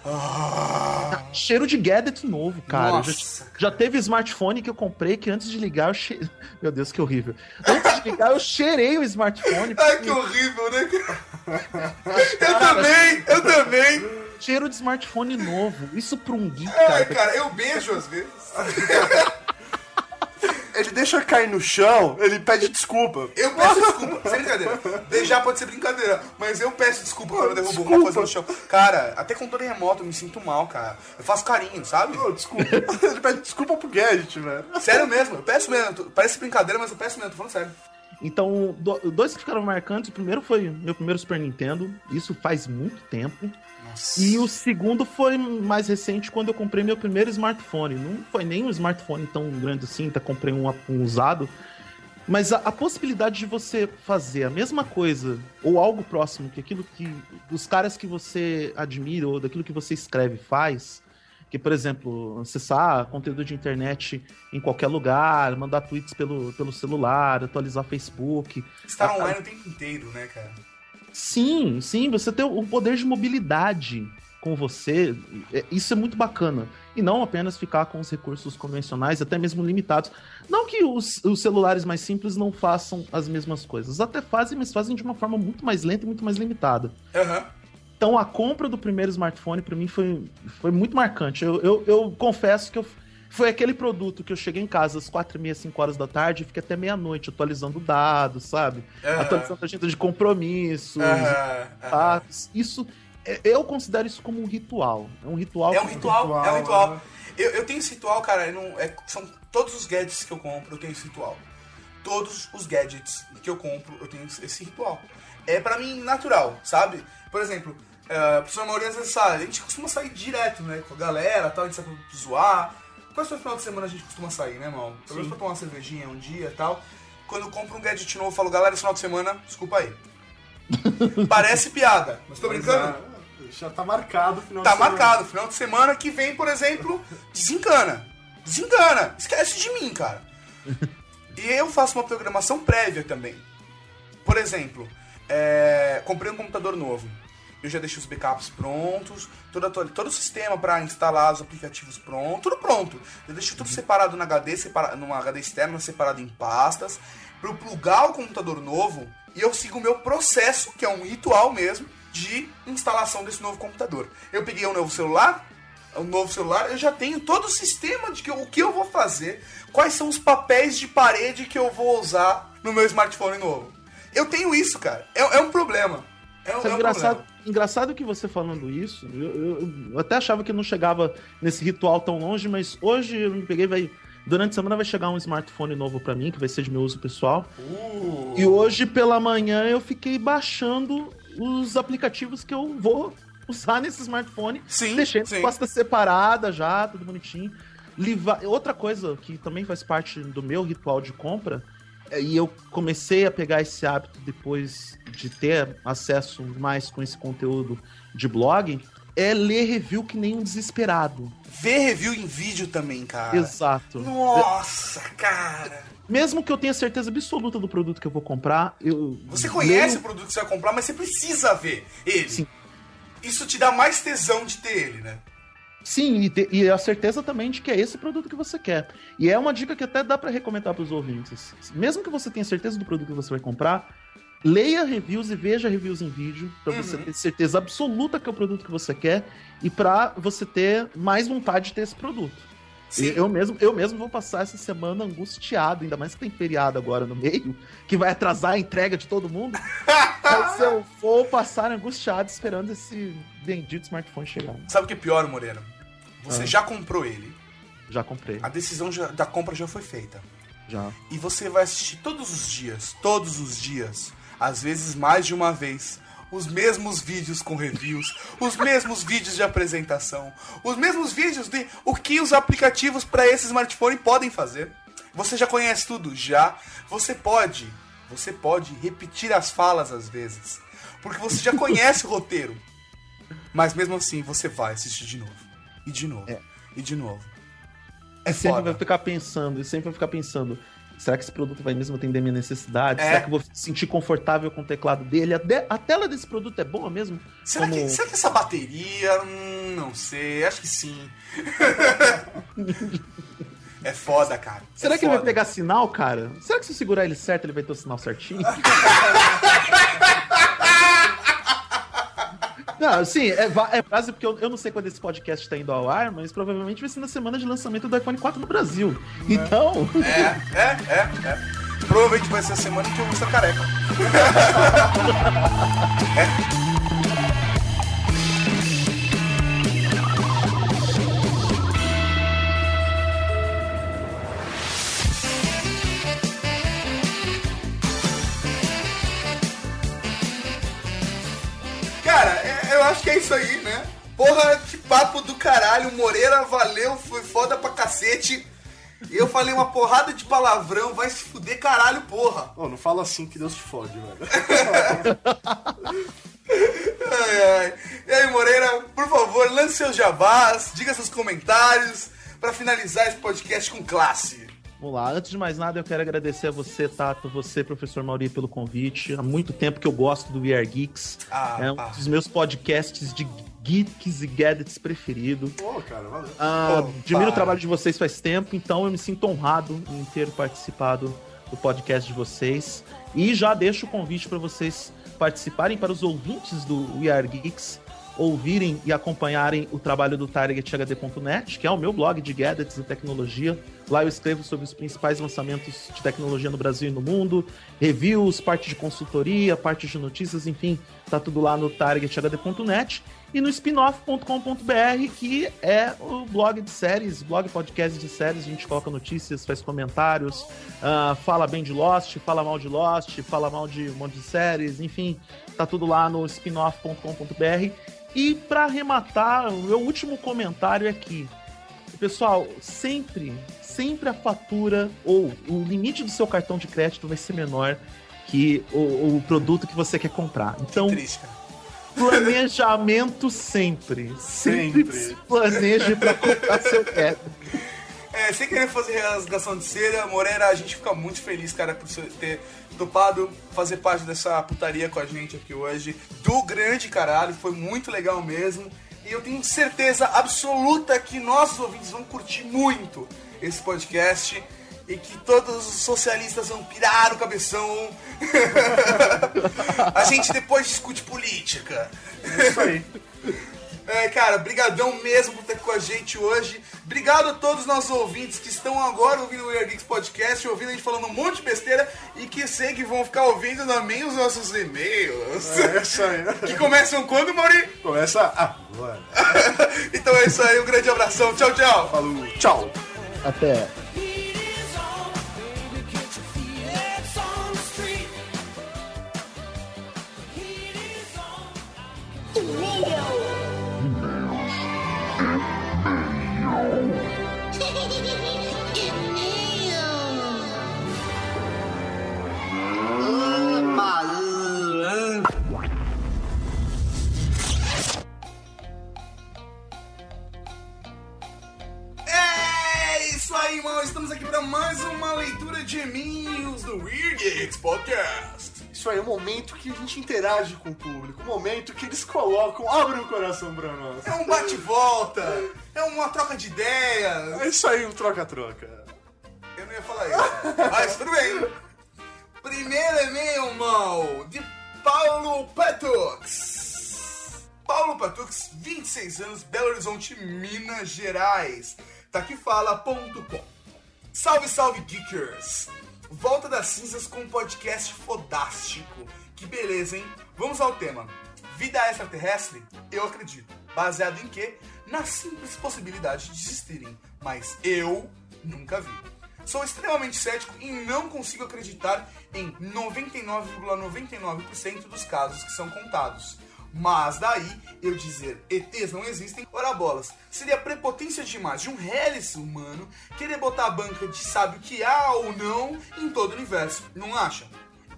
Ah, Cheiro de gadget novo, cara. Nossa, já, já teve smartphone que eu comprei que antes de ligar eu che... Meu Deus, que horrível. Antes de ligar eu cheirei o smartphone. Ai, que horrível, né? Eu também, eu também. Cheiro de smartphone novo. Isso pra um geek, Ai, cara. cara, eu beijo às vezes. Ele deixa cair no chão, ele pede desculpa. Eu peço desculpa, sem brincadeira. Beijar pode ser brincadeira, mas eu peço desculpa quando eu derrubo alguma coisa no chão. Cara, até com terremoto eu me sinto mal, cara. Eu faço carinho, sabe? Desculpa. Ele pede desculpa pro gadget, velho. Sério mesmo, eu peço mesmo. Parece brincadeira, mas eu peço mesmo, tô falando sério. Então, do- dois que ficaram marcantes. O primeiro foi meu primeiro Super Nintendo. Isso faz muito tempo. E o segundo foi mais recente, quando eu comprei meu primeiro smartphone. Não foi nem um smartphone tão grande assim, tá? Comprei um, um usado. Mas a, a possibilidade de você fazer a mesma coisa, ou algo próximo, que aquilo que os caras que você admira, ou daquilo que você escreve faz, que, por exemplo, acessar conteúdo de internet em qualquer lugar, mandar tweets pelo, pelo celular, atualizar Facebook. Estar A- online o tempo inteiro, né, cara? Sim, sim, você ter o poder de mobilidade com você, é- isso é muito bacana. E não apenas ficar com os recursos convencionais, até mesmo limitados. Não que os, os celulares mais simples não façam as mesmas coisas. Até fazem, mas fazem de uma forma muito mais lenta e muito mais limitada. Aham. Então a compra do primeiro smartphone pra mim foi, foi muito marcante. Eu, eu, eu confesso que eu, foi aquele produto que eu cheguei em casa às quatro e meia, cinco horas da tarde e fiquei até meia-noite atualizando dados, sabe? Atualizando a agenda de compromissos, aham. fatos. Isso, é- eu considero isso como um ritual. É um ritual. É um ritual, é um ritual. Eu, eu tenho esse ritual, cara, não, é- são todos os gadgets que eu compro, eu tenho esse ritual. Todos os gadgets que eu compro, eu tenho esse ritual. É pra mim natural, sabe? Por exemplo, uh, a pessoa maioria às vezes sabe, a gente costuma sair direto, né? Com a galera tal, a gente sai pra zoar. Quase todo final de semana a gente costuma sair, né, irmão? Pelo menos pra tomar uma cervejinha um dia e tal. Quando eu compro um gadget novo, eu falo, galera, esse final de semana, desculpa aí. Parece piada, mas tô brincando. Ah, Já tá marcado o final Tá de semana. marcado. Final de semana que vem, por exemplo, desencana. Desencana. Esquece de mim, cara. E eu faço uma programação prévia também. Por exemplo, é, comprei um computador novo. Eu já deixei os backups prontos, todo, todo o sistema para instalar os aplicativos pronto, tudo pronto. Eu deixo tudo separado no HD, separa, numa HD externa, separado em pastas, para eu plugar o computador novo e eu sigo o meu processo, que é um ritual mesmo, de instalação desse novo computador. Eu peguei um novo celular, um novo celular, eu já tenho todo o sistema de que o que eu vou fazer, quais são os papéis de parede que eu vou usar no meu smartphone novo. Eu tenho isso, cara. É, é um problema. É, um- Sabe, é um engraçado, problema. Engraçado que você falando isso, eu, eu- eu até achava que não chegava nesse ritual tão longe, mas hoje eu me peguei, vai. Durante a semana vai chegar um smartphone novo pra mim, que vai ser de meu uso pessoal. Uh. E hoje pela manhã eu fiquei baixando os aplicativos que eu vou usar nesse smartphone. Sim, Deixei sim. pasta separada já, tudo bonitinho. Liva- Outra coisa que também faz parte do meu ritual de compra, e eu comecei a pegar esse hábito depois de ter acesso mais com esse conteúdo de blog, é ler review que nem um desesperado. Ver review em vídeo também, cara. Exato. Nossa, cara. Mesmo que eu tenha certeza absoluta do produto que eu vou comprar, eu. Você conhece leio- o produto que você vai comprar, mas você precisa ver ele. Sim. Isso te dá mais tesão de ter ele, né? Sim, e, te- e a certeza também de que é esse produto que você quer. E é uma dica que até dá pra recomendar pros ouvintes. Mesmo que você tenha certeza do produto que você vai comprar, leia reviews e veja reviews em vídeo pra você Uhum. ter certeza absoluta que é o produto que você quer e pra você ter mais vontade de ter esse produto. Sim. Eu mesmo, eu mesmo vou passar essa semana angustiado, ainda mais que tem feriado agora no meio, que vai atrasar a entrega de todo mundo. Mas eu vou passar angustiado esperando esse bendito smartphone chegar. Sabe o que é pior, Moreira? Você Ah. já comprou ele. Já comprei, A decisão já- da compra já foi feita. já. E você vai assistir todos os dias, todos os dias, às vezes mais de uma vez, os mesmos vídeos com reviews, os mesmos vídeos de apresentação, os mesmos vídeos de o que os aplicativos para esse smartphone podem fazer. Você já conhece tudo? Já. Você pode, você pode repetir as falas às vezes, porque você já conhece o roteiro. Mas mesmo assim, você vai assistir de novo. E de novo. E de novo. É E sempre foda. vai ficar pensando, e sempre vai ficar pensando, será que esse produto vai mesmo atender minha necessidade? É. Será que eu vou me sentir confortável com o teclado dele? A, tela desse produto é boa mesmo? Será, Como- que, será que essa bateria. Hum, não sei, acho que sim. é foda, cara. Será é que ele vai foda. pegar sinal, cara? Será que se eu segurar ele certo, ele vai ter o sinal certinho? Não, sim, é, é quase porque eu, eu não sei quando esse podcast tá indo ao ar, mas provavelmente vai ser na semana de lançamento do iPhone 4 no Brasil. Então, É, é, é, é. Provavelmente vai ser a semana em que eu vou estar careca. é isso aí, né? Porra, que papo do caralho. Moreira, valeu, foi foda pra cacete. Eu falei uma porrada de palavrão, vai se fuder caralho, porra. Ô, não fala assim que Deus te fode, velho. Ai, ai. E aí, Moreira, por favor, lance seus jabás, diga seus comentários pra finalizar esse podcast com classe. Vamos lá, antes de mais nada, eu quero agradecer a você, Tato, você, professor Mauri, pelo convite. Há muito tempo que eu gosto do We Are Geeks. Ah, é um ah. dos meus podcasts de geeks e gadgets preferido. Pô, cara, valeu. Ah, admiro o trabalho de vocês faz tempo, então eu me sinto honrado em ter participado do podcast de vocês. E já deixo o convite para vocês participarem, para os ouvintes do We Are Geeks ouvirem e acompanharem o trabalho do TargetHD.net, que é o meu blog de gadgets e tecnologia. Lá eu escrevo sobre os principais lançamentos de tecnologia no Brasil e no mundo, reviews, parte de consultoria, parte de notícias, enfim, tá tudo lá no TargetHD.net e no spinoff.com.br, que é o blog de séries, blog podcast de séries, a gente coloca notícias, faz comentários, ah, fala bem de Lost, fala mal de Lost, fala mal de um monte de séries, enfim, tá tudo lá no spinoff.com.br. E para arrematar, o meu último comentário é aqui. Pessoal, sempre, sempre a fatura ou o limite do seu cartão de crédito vai ser menor que o, o produto que você quer comprar. Então, Triste, cara. planejamento sempre. Sempre, Sempre. planeje para comprar seu crédito. É, sem querer fazer rasgação de seda, Moreira, a gente fica muito feliz, cara, por você ter topado fazer parte dessa putaria com a gente aqui hoje. Do grande caralho, foi muito legal mesmo. Eu tenho certeza absoluta que nossos ouvintes vão curtir muito esse podcast. E que todos os socialistas vão pirar o cabeção. a gente depois discute política. É isso aí. É, cara, brigadão mesmo por estar aqui com a gente hoje. Obrigado a todos os nossos ouvintes que estão agora ouvindo o Weird Geeks Podcast, ouvindo a gente falando um monte de besteira e que sei que vão ficar ouvindo também os nossos e-mails. É isso aí. Que começam quando, Mauri? Começa agora. Então é isso aí, um grande abração. Tchau, tchau. Falou, tchau. Até. É isso aí, irmão. Estamos aqui para mais uma leitura de e-mails do Weird Geeks Podcast. Isso aí é o momento que a gente interage com o público, o momento que eles colocam, abrem o coração pra nós. É um bate-volta, é uma troca de ideias. É isso aí, um troca-troca. Eu não ia falar isso. Mas tudo bem. Primeiro e-mail, mal, de Paulo Petux. Paulo Petux, 26 anos, Belo Horizonte, Minas Gerais. Tá Taquifala.com. Salve, salve, geekers! Volta das cinzas com um podcast fodástico. Que beleza, hein? Vamos ao tema. Vida extraterrestre? Eu acredito. Baseado em quê? Na simples possibilidade de existirem. Mas eu nunca vi. Sou extremamente cético e não consigo acreditar em 99,99% dos casos que são contados. Mas daí eu dizer ETs não existem, ora bolas, seria prepotência demais de um hélice humano querer botar a banca de sabe o que há ou não em todo o universo, não acha?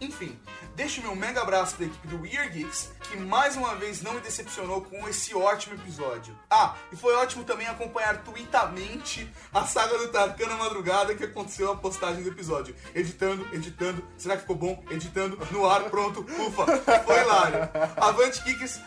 Enfim, deixo meu mega abraço para a equipe do Weird Geeks, que mais uma vez não me decepcionou com esse ótimo episódio. Ah, e foi ótimo também acompanhar tweetamente a saga do Tarkan na madrugada que aconteceu a postagem do episódio. Editando, editando, será que ficou bom? Editando, no ar, pronto, ufa, foi hilário. Avante, Geeks,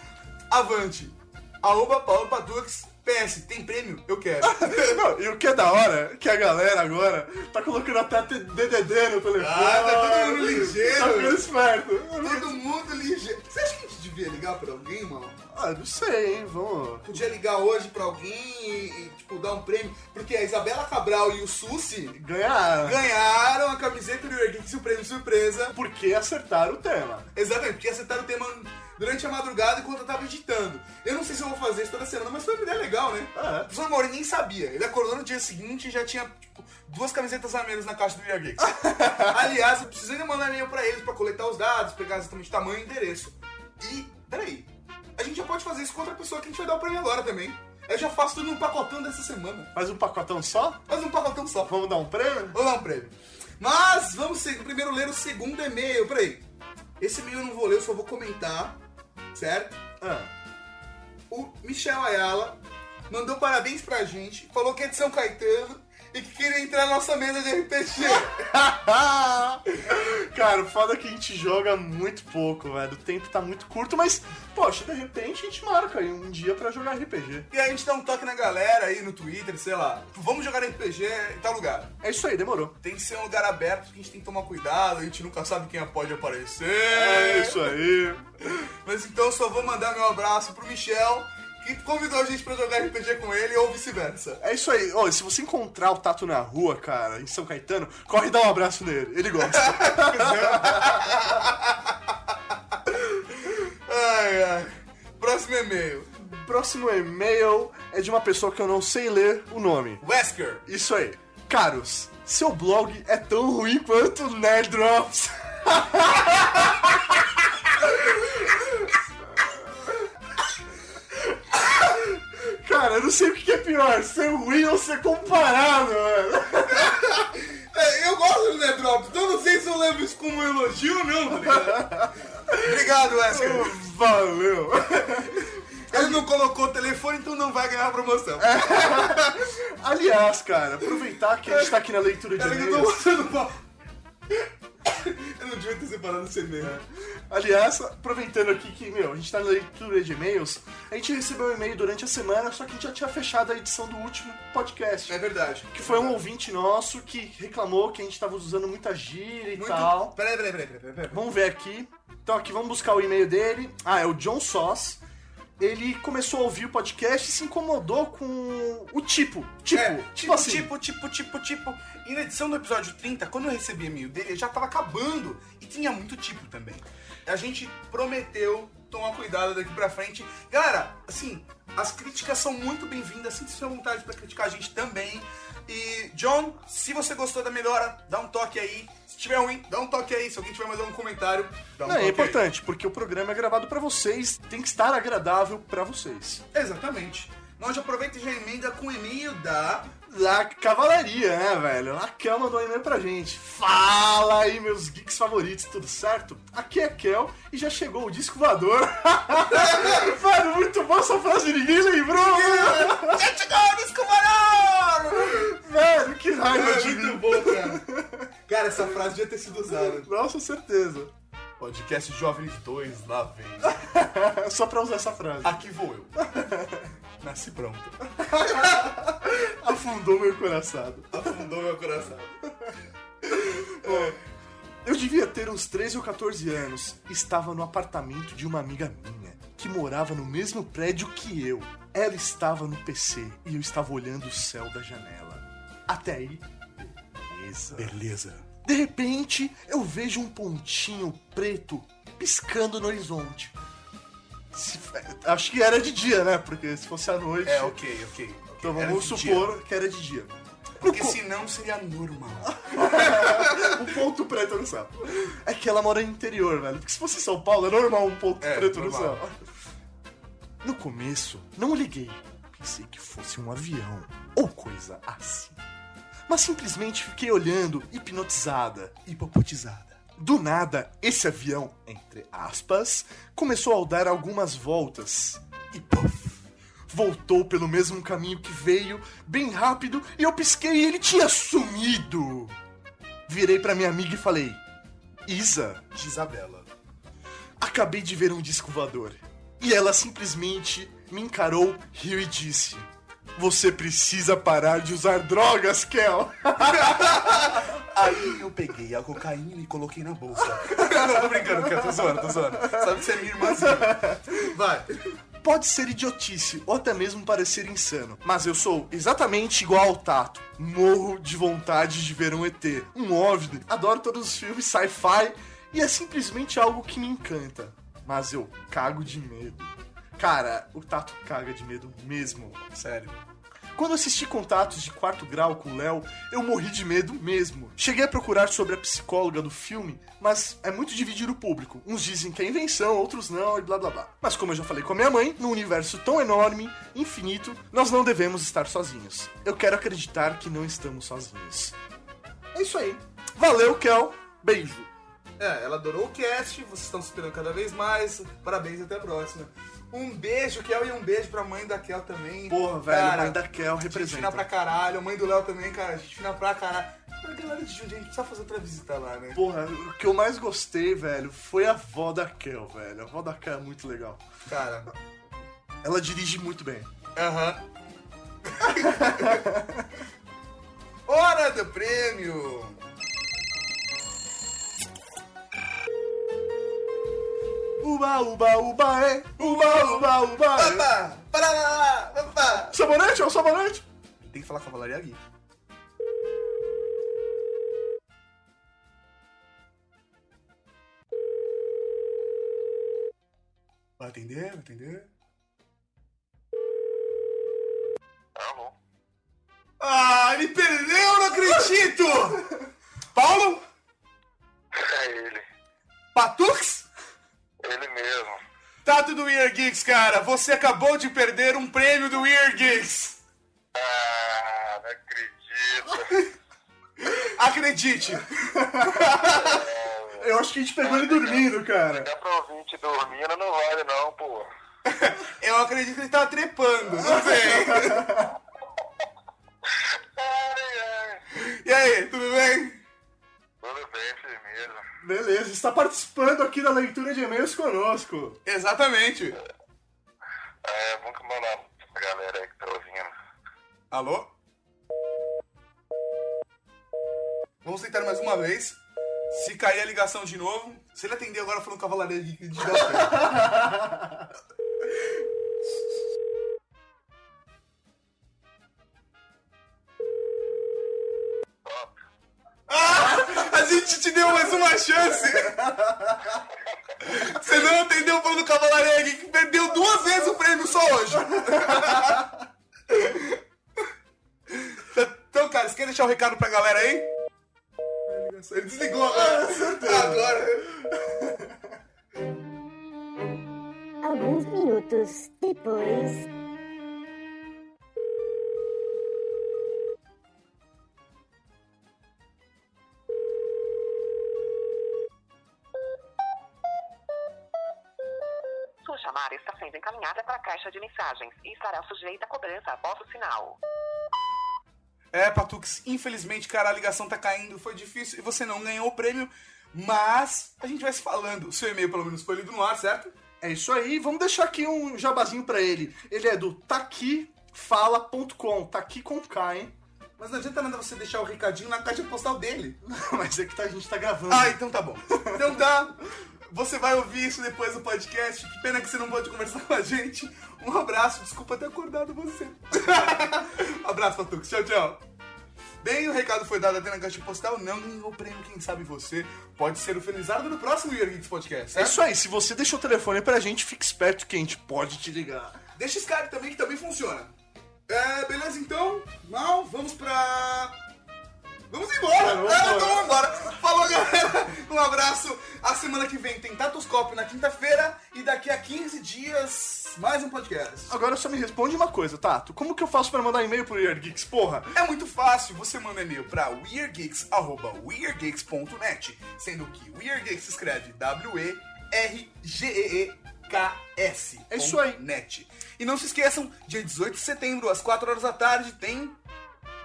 avante. Arroba Paulo Patux, PS, tem prêmio? Eu quero. Não, e o que é da hora, que a galera agora tá colocando até DDD no telefone. Ah, tá todo mundo ligeiro. Tá ficando esperto. Todo mundo ligeiro. Você acha que a gente devia ligar pra alguém, mano? Ah, não sei, hein, vamos... Podia ligar hoje pra alguém e, e, tipo, dar um prêmio. Porque a Isabela Cabral e o Susi Ganhar. ganharam a camiseta do Geeks, o prêmio surpresa. Porque acertaram o tema. Exatamente, porque acertaram o tema durante a madrugada enquanto eu tava editando. Eu não sei se eu vou fazer isso toda semana, mas foi uma ideia legal, né? É. O professor Mauri nem sabia. Ele acordou no dia seguinte e já tinha, tipo, duas camisetas a menos na caixa do Geeks. Aliás, eu preciso ainda mandar e-mail pra eles pra coletar os dados, pegar exatamente tamanho e endereço. E, peraí, a gente já pode fazer isso com outra pessoa que a gente vai dar o prêmio agora também. Eu já faço tudo num pacotão dessa semana. Faz um pacotão só? Faz um pacotão só. Vamos dar um prêmio? Vou dar um prêmio. Mas vamos primeiro ler o segundo e-mail. Peraí. Esse e-mail eu não vou ler, eu só vou comentar. Certo? Ah. O Michel Ayala mandou parabéns pra gente, falou que é de São Caetano e que queria entrar na nossa mesa de RPG. Cara, o foda é que a gente joga muito pouco, velho. O tempo tá muito curto, mas, poxa, de repente a gente marca aí um dia pra jogar RPG. e aí a gente dá um toque na galera aí no Twitter, sei lá. Vamos jogar RPG em tal lugar. É isso aí, demorou. Tem que ser um lugar aberto, porque a gente tem que tomar cuidado, a gente nunca sabe quem pode aparecer. É isso aí. Mas então eu só vou mandar meu abraço pro Michel, que convidou a gente pra jogar RPG com ele, ou vice-versa. É isso aí. Se você encontrar o Tato na rua, cara, em São Caetano, corre e dá um abraço nele. Ele gosta. Ai, ai. Próximo e-mail. Próximo e-mail é de uma pessoa que eu não sei ler o nome. Wesker. Isso aí. Caros, seu blog é tão ruim quanto o Nerd Cara, eu não sei o que é pior, ser ruim ou ser comparado, mano. É, eu gosto do Nedrop, então eu não sei se eu levo isso como um elogio ou não, tá? Obrigado, Wesker. Valeu. Ele não colocou o telefone, então não vai ganhar a promoção. Aliás, cara, aproveitar que a gente tá aqui na leitura de eu tô e-mails. botando mal. Eu não devia ter separado esse e-mail. Aliás, aproveitando aqui que, meu, a gente tá na leitura de e-mails, a gente recebeu um e-mail durante a semana, só que a gente já tinha fechado a edição do último podcast. É verdade. Que foi um ouvinte nosso que reclamou que a gente tava usando muita gíria e Muito... tal. Peraí, peraí, peraí, peraí, peraí. Vamos ver aqui. Então aqui, vamos buscar o e-mail dele. Ah, é o John Soss. Ele começou a ouvir o podcast e se incomodou com o tipo. Tipo, É, tipo, tipo, assim. tipo, tipo, tipo, tipo. E na edição do episódio 30, quando eu recebi e-mail dele, ele já tava acabando. E tinha muito tipo também. A gente prometeu tomar cuidado daqui pra frente. Galera, assim, as críticas são muito bem-vindas. Sinta-se à vontade pra criticar a gente também. E, John, se você gostou da melhora, dá um toque aí. Se tiver ruim, dá um toque aí. Se alguém tiver mais algum comentário, dá um Não, toque é aí. importante, porque o programa é gravado pra vocês, tem que estar agradável pra vocês. Exatamente. Nós já aproveita e já emenda com o e-mail da Da cavalaria, né, velho? A Kel mandou um e-mail pra gente. Fala aí, meus geeks favoritos, tudo certo? Aqui é Kel e já chegou o disco voador. Mano, muito boa essa frase, ninguém lembrou. Já chegou o disco voador! Velho, que raiva É de muito mim. bom, cara. Cara, essa frase devia ter sido usada. Nossa, certeza. Podcast Jovens 2, lá vem. Só pra usar essa frase. Aqui vou eu. Nasci pronto. Afundou meu coração. Afundou meu coração. Eu devia ter uns 13 ou 14 anos. Estava no apartamento de uma amiga minha, que morava no mesmo prédio que eu. Ela estava no PC e eu estava olhando o céu da janela. Até aí, beleza. Beleza. De repente, eu vejo um pontinho preto piscando no horizonte. Se- acho que era de dia, né? Porque se fosse à noite. É, ok, ok. Então Era vamos supor dia. que era de dia. Porque co- senão seria normal. um ponto preto no céu. É que ela mora no interior, velho. Porque se fosse São Paulo, é normal um ponto É, preto no normal. céu. No começo, não liguei. Pensei que fosse um avião ou coisa assim. Mas simplesmente fiquei olhando, hipnotizada, hipopotizada. Do nada, esse avião, entre aspas, começou a dar algumas voltas. E puff! Voltou pelo mesmo caminho que veio, bem rápido, e eu pisquei e ele tinha sumido. Virei pra minha amiga e falei: Isa, De Isabela. acabei de ver um disco voador. E ela simplesmente me encarou, riu e disse: Você precisa parar de usar drogas, Kel. Aí eu peguei a cocaína e coloquei na bolsa. Não, tô brincando, cara. Tô zoando, tô zoando. Sabe que você é minha irmãzinha. Vai. Pode ser idiotice ou até mesmo parecer insano, mas eu sou exatamente igual ao Tato. Morro de vontade de ver um ET, um OVNI. Adoro todos os filmes sci-fi e é simplesmente algo que me encanta. Mas eu cago de medo. Cara, o Tato caga de medo mesmo. Sério. Quando assisti Contatos de Quarto Grau com o Léo, eu morri de medo mesmo. Cheguei a procurar sobre a psicóloga do filme, mas é muito dividir o público. Uns dizem que é invenção, outros não, e blá blá blá. Mas como eu já falei com a minha mãe, num universo tão enorme, infinito, nós não devemos estar sozinhos. Eu quero acreditar que não estamos sozinhos. É isso aí. Valeu, Kel. Beijo. É, ela adorou o cast, vocês estão se esperando cada vez mais. Parabéns, até a próxima. Um beijo, Kel, e um beijo pra mãe da Kel também. Porra, velho, Cara, mãe da Kel Gente fina representa. pra caralho, a mãe do Léo também, cara, gente fina pra caralho. A galera de Jundiaí, a gente precisa fazer outra visita lá, né? Porra, o que eu mais gostei, velho, foi a avó da Kel, velho. A avó da Kel é muito legal. Cara, Ela dirige muito bem. aham. Hora do prêmio! Uba, uba, uba, é. Uba, uba, uba, é. Opa! Para lá! Opa! Sabonete, é o sabonete. Tem que falar Cavalaria Geek. Vai atender? Vai atender? Alô? Ah, ele perdeu, não acredito! Paulo? É ele. Patux? Ele mesmo. Tato do Weird Geeks, cara, você acabou de perder um prêmio do Weird Geeks. Ah, não acredito. Acredite. Eu acho que a gente pegou ele dormindo, cara. Dá pra ouvinte dormindo, não vale não, pô. Eu acredito que ele tava trepando, não sei. E aí, tudo bem? Tudo bem, firmeza. Beleza, está participando aqui da leitura de e-mails conosco. Exatamente. É bom que mandar pra galera aí que tá ouvindo. Alô? Vamos tentar mais uma vez. Se cair a ligação de novo, se ele atender agora falando cavalaria de, de gente te deu mais uma chance. Você não atendeu falando cavalaria que perdeu duas vezes o prêmio só hoje. Então, cara, você quer deixar um recado pra galera aí? Ele desligou agora. Agora. Alguns minutos depois. Sendo encaminhada para a caixa de mensagens e estará sujeita a cobrança após o sinal. É, Patux, infelizmente, cara, a ligação tá caindo, foi difícil e você não ganhou o prêmio, mas a gente vai se falando. O seu e-mail, pelo menos, foi lido no ar, certo? É isso aí, vamos deixar aqui um jabazinho pra ele. Ele é do taquifala.com, taqui com K, hein? Mas não adianta nada você deixar o recadinho na caixa postal dele. Mas é que tá- a gente tá gravando. Ah, então tá bom. Então tá. Você vai ouvir isso depois do podcast. Que pena que você não pode conversar com a gente. Um abraço, desculpa ter acordado você. um abraço, Patux. Tchau, tchau. Bem, o recado foi dado até na caixa postal. Não ganhou o prêmio, quem sabe você pode ser o felizardo no próximo Year Geeks Podcast, É certo? isso aí, se você deixou o telefone pra gente, fique esperto que a gente pode te ligar. Deixa Skype também, que também funciona. É, beleza então? Não, vamos pra. Vamos embora! Vamos é, embora. então vamos embora! Falou, galera! Um abraço! A semana que vem tem Tatoscópio na quinta-feira e daqui a 15 dias mais um podcast. Agora só me responde uma coisa, Tato. Como que eu faço pra mandar e-mail pro Weird Geeks, porra? É muito fácil, você manda e-mail pra weirdgeeks.weirdgeeks.net, sendo que Weirdgeeks se escreve W-E-R-G-E-E-K-S. É isso aí. Net. E não se esqueçam, dia 18 de setembro, às 4 horas da tarde, tem.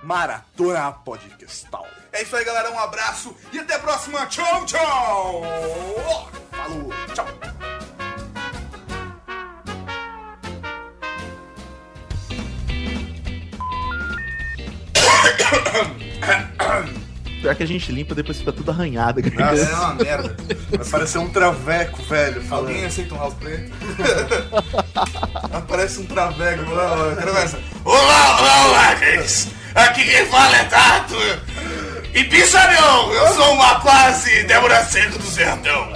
Maratona Podcastal. É isso aí, galera. Um abraço e até a próxima. Tchau, tchau! Falou, tchau. Pior que a gente limpa, depois fica tudo arranhado. É uma merda. Vai parecer um traveco, velho. falando. Alguém aceita um house play? Aparece um travego lá, ó. Começa. Olá, olá, olá, gente! Aqui quem fala é Tato! E pisa não! Eu sou uma quase Débora Seco do Sertão!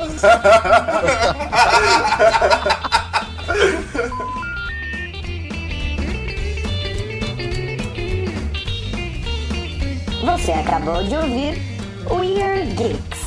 Você acabou de ouvir Weird Geeks.